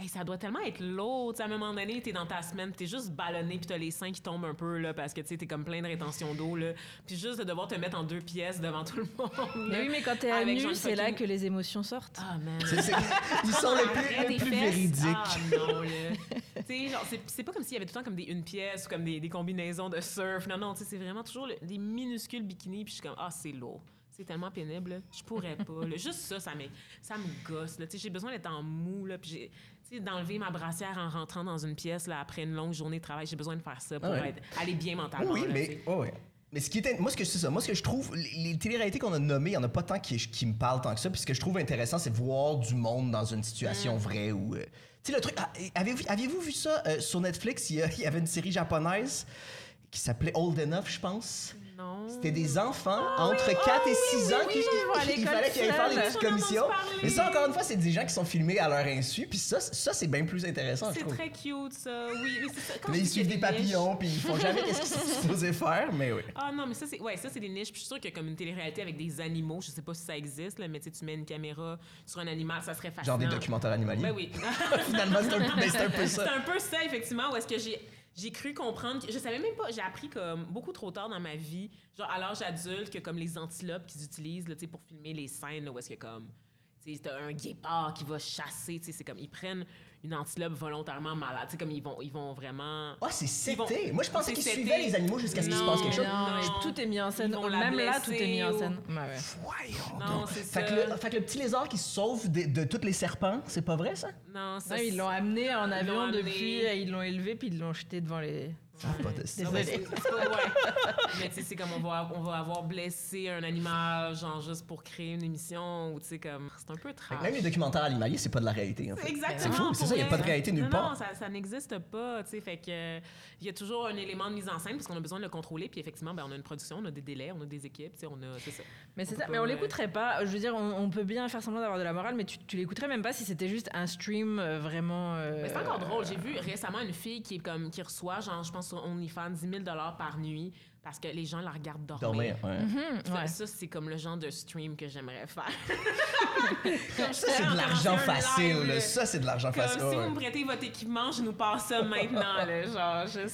Hey, ça doit tellement être lourd. Tu sais, à un moment donné, t'es dans ta semaine, t'es juste ballonné, puis t'as les seins qui tombent un peu, là, parce que tu sais, t'es comme plein de rétention d'eau, là. Puis juste de devoir te mettre en deux pièces devant tout le monde. Mais oui, mais quand t'es à avec nu, c'est là que les émotions sortent. Ah, man. Ils sont le plus, Après le des plus fesses, véridiques. Ah non, là. tu sais, genre, c'est- c'est pas comme s'il y avait tout le temps comme des une pièce ou comme des, des combinaisons de surf. Non, non, tu sais, c'est vraiment toujours le- des minuscules bikinis. Puis je suis comme, ah, c'est lourd. C'est tellement pénible. là. Je pourrais pas. là. Juste ça, ça me, ça me gosse. là. Tu sais, J'ai besoin d'être en mou. Là, puis j'ai- tu sais, d'enlever ma brassière en rentrant dans une pièce là, après une longue journée de travail. J'ai besoin de faire ça pour Ah ouais. être, aller bien mentalement. Oui, là, mais ouais, ouais. Mais ce qui est, moi, ce que c'est ça. Moi, ce que je trouve, les, les télé-réalités qu'on a nommées, il n'y en a pas tant qui, qui me parlent tant que ça. Puis ce que je trouve intéressant, c'est voir du monde dans une situation Mm. vraie où. euh, tu sais, le truc. ah, Avez-vous aviez-vous vu ça euh, sur Netflix? Y, il y avait une série japonaise qui s'appelait Old Enough, je pense. C'était des enfants entre 4 et 6 ans Ah oui, qui à il fallait qu'ils aillent faire des petites commissions. Mais ça, encore une fois, c'est des gens qui sont filmés à leur insu. Puis ça, ça c'est bien plus intéressant, je C'est très cute, ça. Oui, mais c'est ça. Quand Mais ils suivent des papillons, puis ils font jamais qu'est-ce qu'ils sont supposés faire, mais oui. Ah non, mais ça, c'est ouais, ça, c'est des niches. Puis je suis sûre qu'il y a comme une télé-réalité avec des animaux. Je sais pas si ça existe, là, mais tu mets une caméra sur un animal, ça serait fascinant. Genre des documentaires animaliers. Ben oui. Finalement, c'est un, peu- c'est un peu c'est ça. un peu ça, effectivement, où est-ce que j'ai. J'ai cru comprendre que je savais même pas, j'ai appris comme beaucoup trop tard dans ma vie, genre à l'âge adulte, que comme les antilopes qu'ils utilisent là, pour filmer les scènes là, où est-ce que comme tu sais, t'as un guépard qui va chasser, tu sais, c'est comme ils prennent une antilope volontairement malade, tu sais, comme ils vont, ils vont vraiment. Ah, c'est Ils vont-. Moi, je pensais c'est qu'ils suivaient les animaux jusqu'à ce qu'il se passe quelque chose. Non, Non. tout est mis en scène. Même là, tout est mis en scène. Ouais, ouais. Voyons Non, donc. c'est fait, ça. Que le, fait que le petit lézard qui se sauve de, de tous les serpents, c'est pas vrai, ça? Non, ça Non, ils l'ont amené en avion depuis, euh, ils l'ont élevé puis ils l'ont jeté devant les. Ça a pas de sens. Non, mais Désolée. c'est- c'est pas- ouais. Mais tu sais, c'est comme on va, on va avoir blessé un animal, genre juste pour créer une émission, ou tu sais, comme. C'est un peu trash. Même les documentaires animaliers, c'est pas de la réalité, en fait. Exactement. C'est fou, c'est pour ça, il y a pas de réalité nulle non, part. Non, ça, ça n'existe pas, tu sais. Fait que euh, il y a toujours un élément de mise en scène parce qu'on a besoin de le contrôler. Puis effectivement, ben, on a une production, on a des délais, on a des équipes, tu sais, on a. C'est ça. Mais c'est On ça. Mais on l'écouterait pas. Je veux dire, on, on peut bien faire semblant d'avoir de la morale, mais tu, tu l'écouterais même pas si c'était juste un stream euh, vraiment. euh, Mais c'est encore drôle. J'ai vu récemment une fille qui est comme qui reçoit, genre, je pense sur OnlyFans, 10 000 par nuit parce que les gens la regardent dormir. Dormir, ouais. Mhm, Ça, ouais. ça, c'est comme le genre de stream que j'aimerais faire. Ça, c'est de l'argent facile, là. Ça, c'est de l'argent Comme facile. si ouais. vous me prêtez votre équipement, je nous passe ça maintenant. là, genre, je,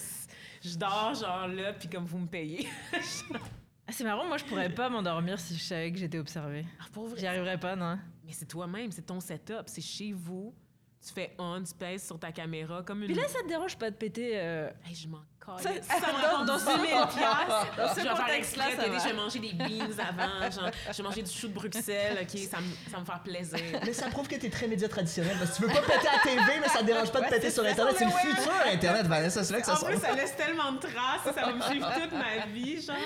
je dors genre là, puis comme vous me payez. Ah, c'est marrant, moi je pourrais pas m'endormir si je savais que j'étais observée. Ah. J'y arriverais pas, non. Mais c'est toi-même, c'est ton setup, c'est chez vous. Tu fais on, tu pèses sur ta caméra comme une. Puis là, ça te dérange pas de péter. euh, Hey, je m'en Ça- colle. Ça, me dans dans ce- 10 000 piastres. dans ce je vais contexte-là, ça je manger des beans avant, genre, je vais manger du chou de Bruxelles, OK, ça me, ça me faire plaisir. Mais ça prouve que t'es très média traditionnel parce que tu veux pas péter à TV, mais ça te dérange pas de péter sur Internet. C'est le futur Internet, Vanessa. C'est là que ça En sort. plus, ça laisse tellement de traces, ça va me suivre toute ma vie, genre.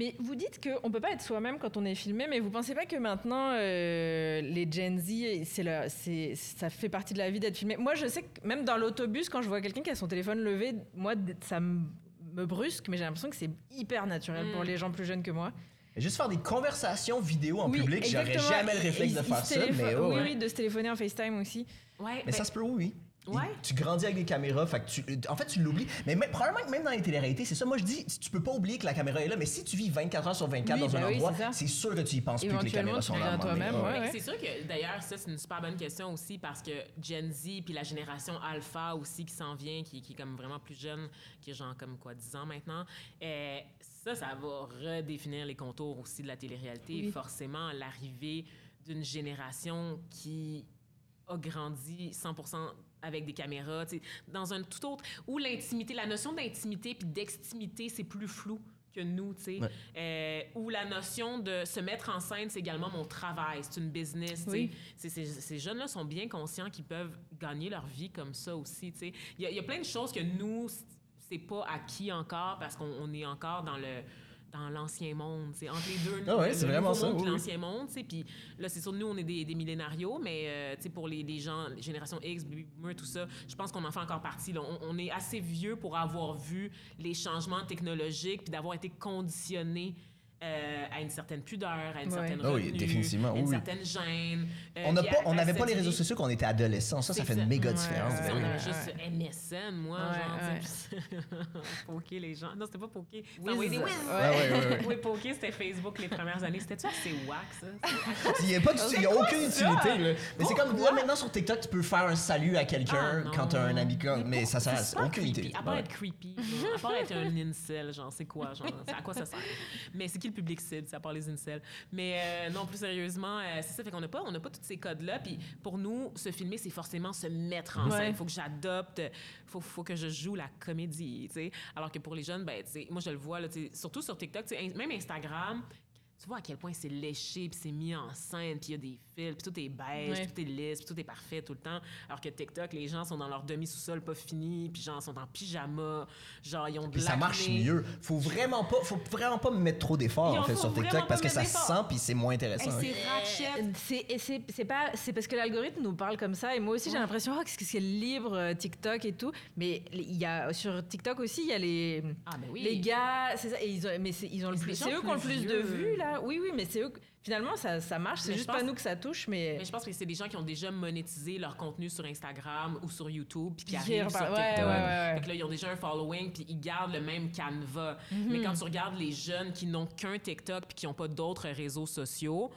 Mais vous dites qu'on peut pas être soi-même quand on est filmé, mais vous pensez pas que maintenant, euh, les Gen Z, c'est ça fait partie de la vie d'être filmé? Moi, je sais que même dans l'autobus, quand je vois quelqu'un qui a son téléphone levé, moi, ça me me brusque, mais j'ai l'impression que c'est hyper naturel Mm. pour les gens plus jeunes que moi. Juste faire des conversations vidéo en Oui, public, j'aurais jamais le réflexe de faire ça, mais oh, oui, ouais. oui, de se téléphoner en FaceTime aussi. Ouais, Mais ça se peut, oui. Ouais. Tu grandis avec des caméras, fait que tu, en fait, tu l'oublies. Mais même- probablement que même dans les téléréalités, c'est ça. Moi, je dis, tu peux pas oublier que la caméra est là, mais si tu vis 24 heures sur 24 Oui, dans un ben oui, endroit, c'est sûr que tu y penses plus que les Éventuellement, caméras tu sont là. un toi-même, Ouais. C'est sûr que d'ailleurs, ça, c'est une super bonne question aussi parce que Gen Z puis la génération Alpha aussi qui s'en vient, qui, qui est comme vraiment plus jeune, qui est genre comme quoi, 10 ans maintenant, euh, ça, ça va redéfinir les contours aussi de la télé-réalité. Oui. Forcément, l'arrivée d'une génération qui a grandi 100% avec des caméras, tu sais, dans un tout autre... Où l'intimité, la notion d'intimité puis d'extimité, c'est plus flou que nous, tu sais. Ouais. Euh, où la notion de se mettre en scène, c'est également mon travail, c'est une business, tu sais. Ces jeunes-là sont bien conscients qu'ils peuvent gagner leur vie comme ça aussi, tu sais. Il y, y a plein de choses que nous, c'est pas acquis encore parce qu'on on est encore dans le dans l'ancien monde, c'est entre les deux. Ah ouais, c'est vraiment ça, oui. L'ancien monde, tu. Puis là, c'est sûr, nous, on est des, des millénarios, mais euh, pour les, les gens, les générations X, boomer, tout ça, je pense qu'on en fait encore partie. là. On, on est assez vieux pour avoir vu les changements technologiques puis d'avoir été conditionné euh, à une certaine pudeur, à une Ouais. certaine Ah oui, retenue, définitivement, à une oui, oui. certaine gêne. euh, On n'a puis pas, n'avait pas les réseaux sociaux quand on était adolescent. Ça, ça fait ça. une méga Ouais, différence. Ben on oui. avait Ouais, juste MSN, moi, Ouais, genre, poker les gens. Non, c'était pas poker. Ouais, ouais. Oui, poker, c'était Facebook les premières années. C'était-tu assez whack, ça? Il n'y a, pas du- il y a aucune ça? utilité. là. Mais c'est comme là, maintenant sur TikTok, tu peux faire un salut à quelqu'un Ah, quand tu as un ami comme. Mais ça sert à aucune utilité. À part être creepy, à part être un incel, genre, c'est quoi, genre, à quoi ça sert? Mais c'est qui le public cible, à part les incels. Mais euh, non, plus sérieusement, euh, c'est ça, fait qu'on n'a pas, on n'a pas tous ces codes-là. Puis pour nous, se filmer, c'est forcément se mettre en scène. Il faut que j'adopte, faut, faut que je joue la comédie, tu sais. Alors que pour les jeunes, ben, tu sais, moi, je le vois, là, surtout sur TikTok, même Instagram, tu vois à quel point c'est léché, puis c'est mis en scène, puis il y a des puis tout est beige, Ouais. puis tout est lisse, puis tout est parfait tout le temps. Alors que TikTok, les gens sont dans leur demi-sous-sol pas fini, puis genre sont en pyjama, genre ils ont de Puis ça marche mieux. Faut vraiment pas, faut vraiment pas mettre trop d'efforts en fait sur TikTok parce que ça se sent puis c'est moins intéressant. Hey, hein. c'est ratchet. C'est et c'est c'est pas c'est parce que l'algorithme nous parle comme ça et moi aussi j'ai l'impression oh, qu'est-ce que c'est libre euh, TikTok et tout mais il y a sur TikTok aussi il y a les Ah, ben oui. les gars c'est ça et ils ont mais ils ont le plus c'est eux qui ont le plus de vues là oui oui mais c'est eux finalement ça, ça marche c'est juste pense- pas nous que ça touche mais, Mais je pense que c'est des gens qui ont déjà monétisé leur contenu sur Instagram ou sur YouTube puis qui arrivent sur TikTok. ouais, ouais, ouais. Fait que là, ils ont déjà un following puis ils gardent le même canevas. Mais quand tu regardes les jeunes qui n'ont qu'un TikTok puis qui n'ont pas d'autres réseaux sociaux,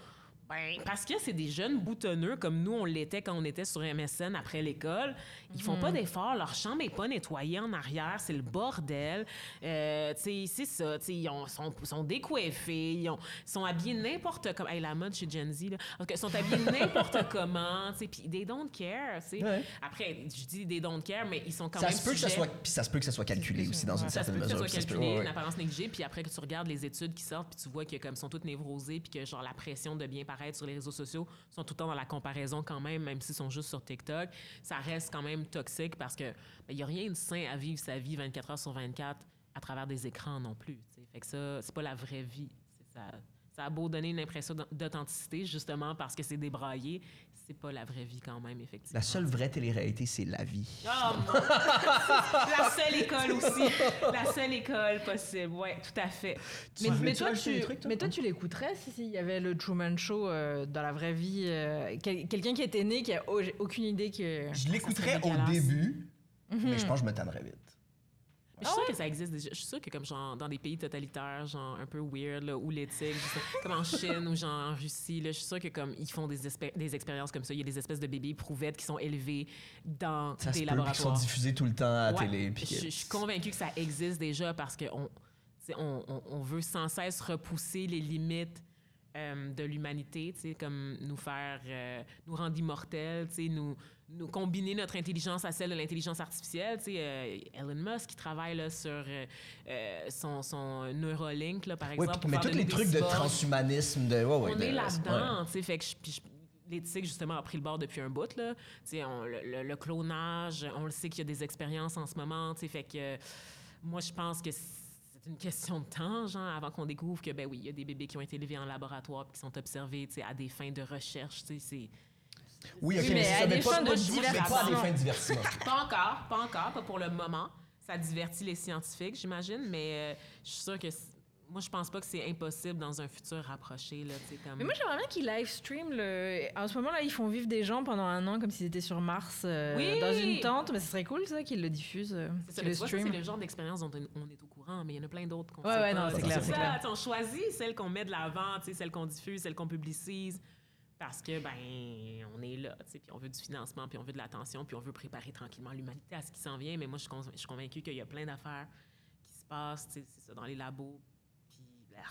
ben, parce que c'est des jeunes boutonneux comme nous, on l'était quand on était sur MSN après l'école. Ils font pas d'efforts, leur chambre est pas nettoyée en arrière, c'est le bordel. Euh, c'est ça, ils ont- sont, sont décoiffés, ils ont- sont habillés n'importe comment. Hey, la mode chez Gen Z, là. Ils sont habillés n'importe comment, puis they don't care. Ouais. Après, je dis they don't care, mais ils sont quand Ça même se peut que ça soit ça se peut que ça soit calculé aussi dans une ça se peut que ça soit ça peut- calculé, ouais, une ouais. apparence négligée, puis après que tu regardes les études qui sortent, puis tu vois que comme sont toutes névrosées, puis que genre la pression de bien sur les réseaux sociaux sont tout le temps dans la comparaison quand même, même s'ils sont juste sur TikTok, ça reste quand même toxique parce que il y a rien de sain à vivre sa vie 24 heures sur 24 à travers des écrans non plus. tu sais. Fait que ça, c'est pas la vraie vie. C'est ça. Ça a beau donner une impression d'authenticité, justement parce que c'est débraillé, c'est pas la vraie vie quand même, effectivement. La seule vraie télé-réalité, c'est la vie. Oh, mon- la seule école aussi. La seule école possible. Oui, tout à fait. mais, toi, tu, des trucs, toi? mais toi, tu l'écouterais si s'il y avait le Truman Show euh, dans la vraie vie euh, quel- Quelqu'un qui était né, qui a au- aucune idée que. Je l'écouterais au début, Mhm. mais je pense que je me tannerais vite. Je suis sûre que ça existe déjà. Je suis sûre que comme genre dans des pays totalitaires, genre un peu weird, là, où l'éthique, comme en Chine ou genre en Russie, là, je suis sûre que comme ils font des, expériences comme ça. Il y a des espèces de bébés éprouvettes qui sont élevés dans Ça se des peut, puis qui sont laboratoires. diffusés tout le temps à la Ouais. télé. puis Je, je suis convaincue que ça existe déjà parce qu'on on, on, on veut sans cesse repousser les limites euh, de l'humanité, tu sais, comme nous faire, euh, nous rendre immortels, tu sais, nous, nous combiner notre intelligence à celle de l'intelligence artificielle. Tu sais, euh, Elon Musk qui travaille là, sur euh, euh, son, son Neuralink, là, par Ouais, exemple. puis- pour mais tous les trucs de transhumanisme, de. ouais, ouais, On de- est ouais. là-dedans, tu sais, fait que je- je- l'éthique justement a pris le bord depuis un bout là. Tu sais, on- le, le- le clonage, on le sait qu'il y a des expériences en ce moment, tu sais, fait que moi je pense que c'est une question de temps, genre, avant qu'on découvre que ben oui, il y a des bébés qui ont été élevés en laboratoire puis qui sont observés, tu sais, à des fins de recherche, tu sais, c'est Oui, ok, Oui, mais mais à des fins de pas- mais pas à des divertissement. fins de divertissement. pas encore, pas encore, pas pour le moment. Ça divertit les scientifiques, j'imagine, mais euh, je suis sûre que moi je pense pas que c'est impossible dans un futur rapproché là, comme Mais moi, j'aimerais bien qu'ils live stream le. En ce moment, là, ils font vivre des gens pendant un an comme s'ils étaient sur Mars euh, Oui! dans une tente. Mais ce serait cool, ça, qu'ils le diffusent. euh, C'est le vois, stream. c'est le genre d'expérience dont on est au courant, mais il y en a plein d'autres qu'on Ouais, sait ouais, pas. non, c'est clair, clair. On choisit celles qu'on met de l'avant, celles qu'on diffuse, celles qu'on publicise, parce que, ben, on est là, tu sais, puis on veut du financement, puis on veut de l'attention, puis on veut préparer tranquillement l'humanité à ce qui s'en vient. Mais moi, je suis, conv- je suis convaincue qu'il y a plein d'affaires qui se passent, c'est ça, dans les labos, puis, ah,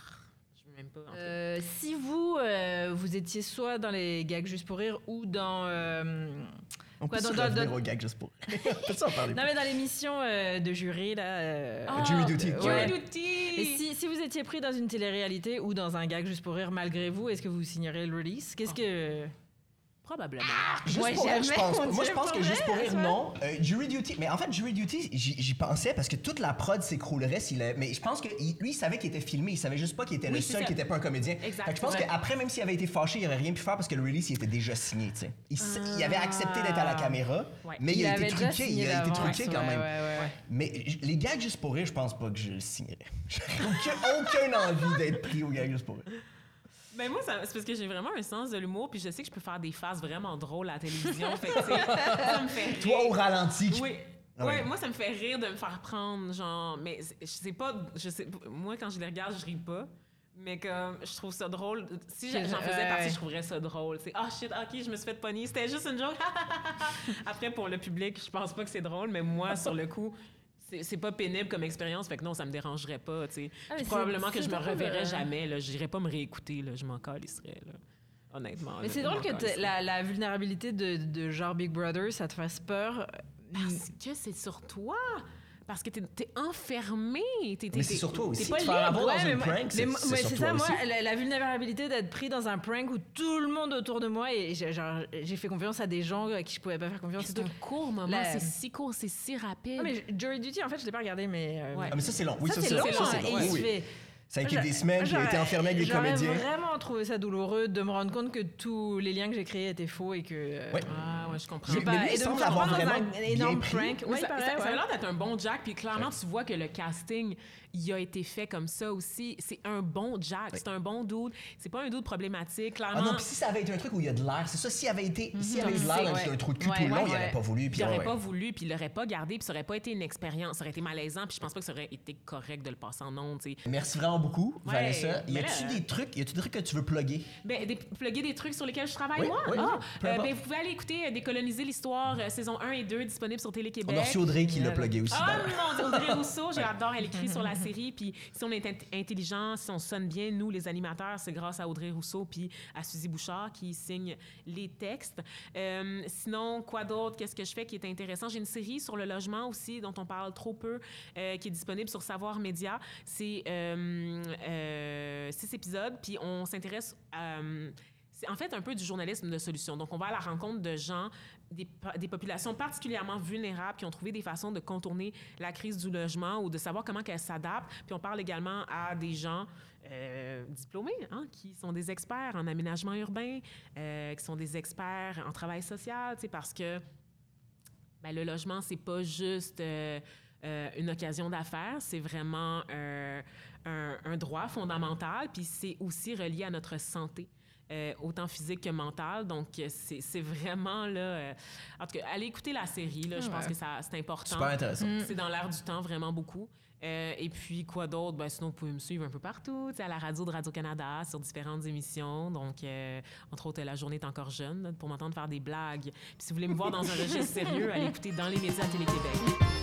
je veux même pas... en. Euh, si vous, euh, vous étiez soit dans les gags juste pour rire ou dans. euh, On peut Quoi, se dans- dans- dans- au gag juste pour. On peut parler. Non, mais dans l'émission euh, de jury, là. euh, Ah, Jury Duty. ouais. Jury Ouais. Duty! Et si, si vous étiez pris dans une télé-réalité ou dans un gag juste pour rire malgré vous, est-ce que vous signerez le release? Qu'est-ce que. Probablement. Juste Ouais, pour rire, je pense Moi, je que juste pour rire, non. Euh, Jury Duty, mais en fait, Jury Duty, j'y pensais parce que toute la prod s'écroulerait s'il a- Mais je pense que il- lui, il savait qu'il était filmé. Il savait juste pas qu'il était Oui, le seul ça. qui était pas un comédien. Exact, Fait que je pense qu'après, même s'il avait été fâché, il aurait rien pu faire parce que le release, il était déjà signé, tu sais. Il, avait accepté d'être à la caméra, Ouais. mais il, a été truqué. Il a été truqué quand même. ouais, ouais, ouais. Mais les gags juste pour rire, je pense pas que je le signerais. Aucun, aucune envie d'être pris aux gags juste pour rire. Ben moi, c'est parce que j'ai vraiment un sens de l'humour, puis je sais que je peux faire des faces vraiment drôles à la télévision. fait que, tu sais, ça me fait rire. Toi, au ralenti, tu- Oui. Ah Ouais, ouais. moi, ça me fait rire de me faire prendre, genre... Mais c'est- je sais pas... Je sais, moi, quand je les regarde, je ris pas. Mais comme, je trouve ça drôle. Si j'en faisais ouais, partie, je trouverais ça drôle. C'est « Ah, shit, OK, je me suis fait pogner. C'était juste une joke. » Après, pour le public, je pense pas que c'est drôle, mais moi, sur le coup... c'est- pas pénible comme expérience, fait que non, ça me dérangerait pas, tu sais. Ah, probablement que je me drôle, reverrais euh. jamais, là. J'irais pas me réécouter, là. Je m'en calisserais, là. Honnêtement. Mais c'est drôle que la vulnérabilité de, de genre Big Brother, ça te fasse peur. Parce que c'est sur toi. Parce que t'es es enfermé. T'es, t'es- Mais c'est t'es- sur toi aussi. Pas libre. faire avoir Ouais, dans mais une prank, mais c'est moi- c'est ça, moi, la, la vulnérabilité d'être pris dans un prank où tout le monde autour de moi et j'ai j'ai fait confiance à des gens à qui je pouvais pas faire confiance. C'est un court moment. La- C'est si court, c'est si rapide. Ah, mais Jury Duty, en fait, je l'ai pas regardé, mais. euh, Ouais. Ah, mais ça, c'est long. Oui, ça, ça, c'est long, ça, c'est hein, long. Oui. Ça a été des semaines a été enfermé avec des comédiens. vraiment trouvé ça douloureux de me rendre compte que tous les liens que j'ai créés étaient faux et que. euh, Ouais. Ah, ouais, je comprends. Pas- mais lui, et il de me semble faire prendre dans un énorme prank. Oui, Oui, ça, pareil, ça- ça a ouais. l'air d'être un bon Jack, puis clairement, tu vois que le casting, il a été fait comme ça aussi. C'est un bon Jack, c'est un bon dude. C'est pas un dude problématique, Ah clairement. non, puis si ça avait été un truc où il y a de l'air, c'est ça, s'il avait été, s'il avait eu de l'air ouais. un trou de cul Ouais, tout le long, il aurait pas voulu. Puis il aurait pas voulu, puis il l'aurait pas gardé, puis ça aurait pas été une expérience, ça aurait été malaisant, puis je pense pas que ça aurait été correct de le passer en ondes, tu sais. Merci vraiment beaucoup, Vanessa. Y a-tu des trucs, y a-tu des trucs que tu veux plugger? Ben, des, plugger des trucs sur lesquels je travaille, Oui, moi? oui, Ah, euh, ben, vous pouvez aller écouter euh, Décoloniser l'histoire, euh, saison 1 et 2, disponible sur Télé-Québec. On a reçu Audrey qui l'a plugué aussi. Ah Dieu, Audrey Rousseau, j'adore, elle écrit sur la série. Puis si on est int- intelligent, si on sonne bien, nous, les animateurs, c'est grâce à Audrey Rousseau puis à Suzy Bouchard qui signe les textes. Euh, sinon, quoi d'autre? Qu'est-ce que je fais qui est intéressant? J'ai une série sur le logement aussi dont on parle trop peu, euh, qui est disponible sur Savoir Média. C'est euh, six épisodes, puis on s'intéresse à... C'est en fait un peu du journalisme de solution. Donc, on va à la rencontre de gens, des, populations particulièrement vulnérables qui ont trouvé des façons de contourner la crise du logement ou de savoir comment qu'elles s'adaptent. Puis on parle également à des gens euh, diplômés, hein, qui sont des experts en aménagement urbain, euh, qui sont des experts en travail social, tu sais, parce que ben, le logement, c'est pas juste euh, une occasion d'affaires, c'est vraiment un droit fondamental, puis c'est aussi relié à notre santé. Euh, autant physique que mentale. Donc, euh, c'est c'est vraiment là. euh, en tout cas, allez écouter la série. Là, je pense Ouais. que ça- c'est important. Super intéressant. C'est dans l'air du temps, vraiment beaucoup. Euh, et puis, quoi d'autre? Ben, sinon, vous pouvez me suivre un peu partout, tu sais, à la radio de Radio-Canada, sur différentes émissions. Donc, euh, entre autres, La journée est encore jeune, là, pour m'entendre faire des blagues. Puis, si vous voulez me voir dans un registre sérieux, allez écouter Dans les médias à Télé-Québec.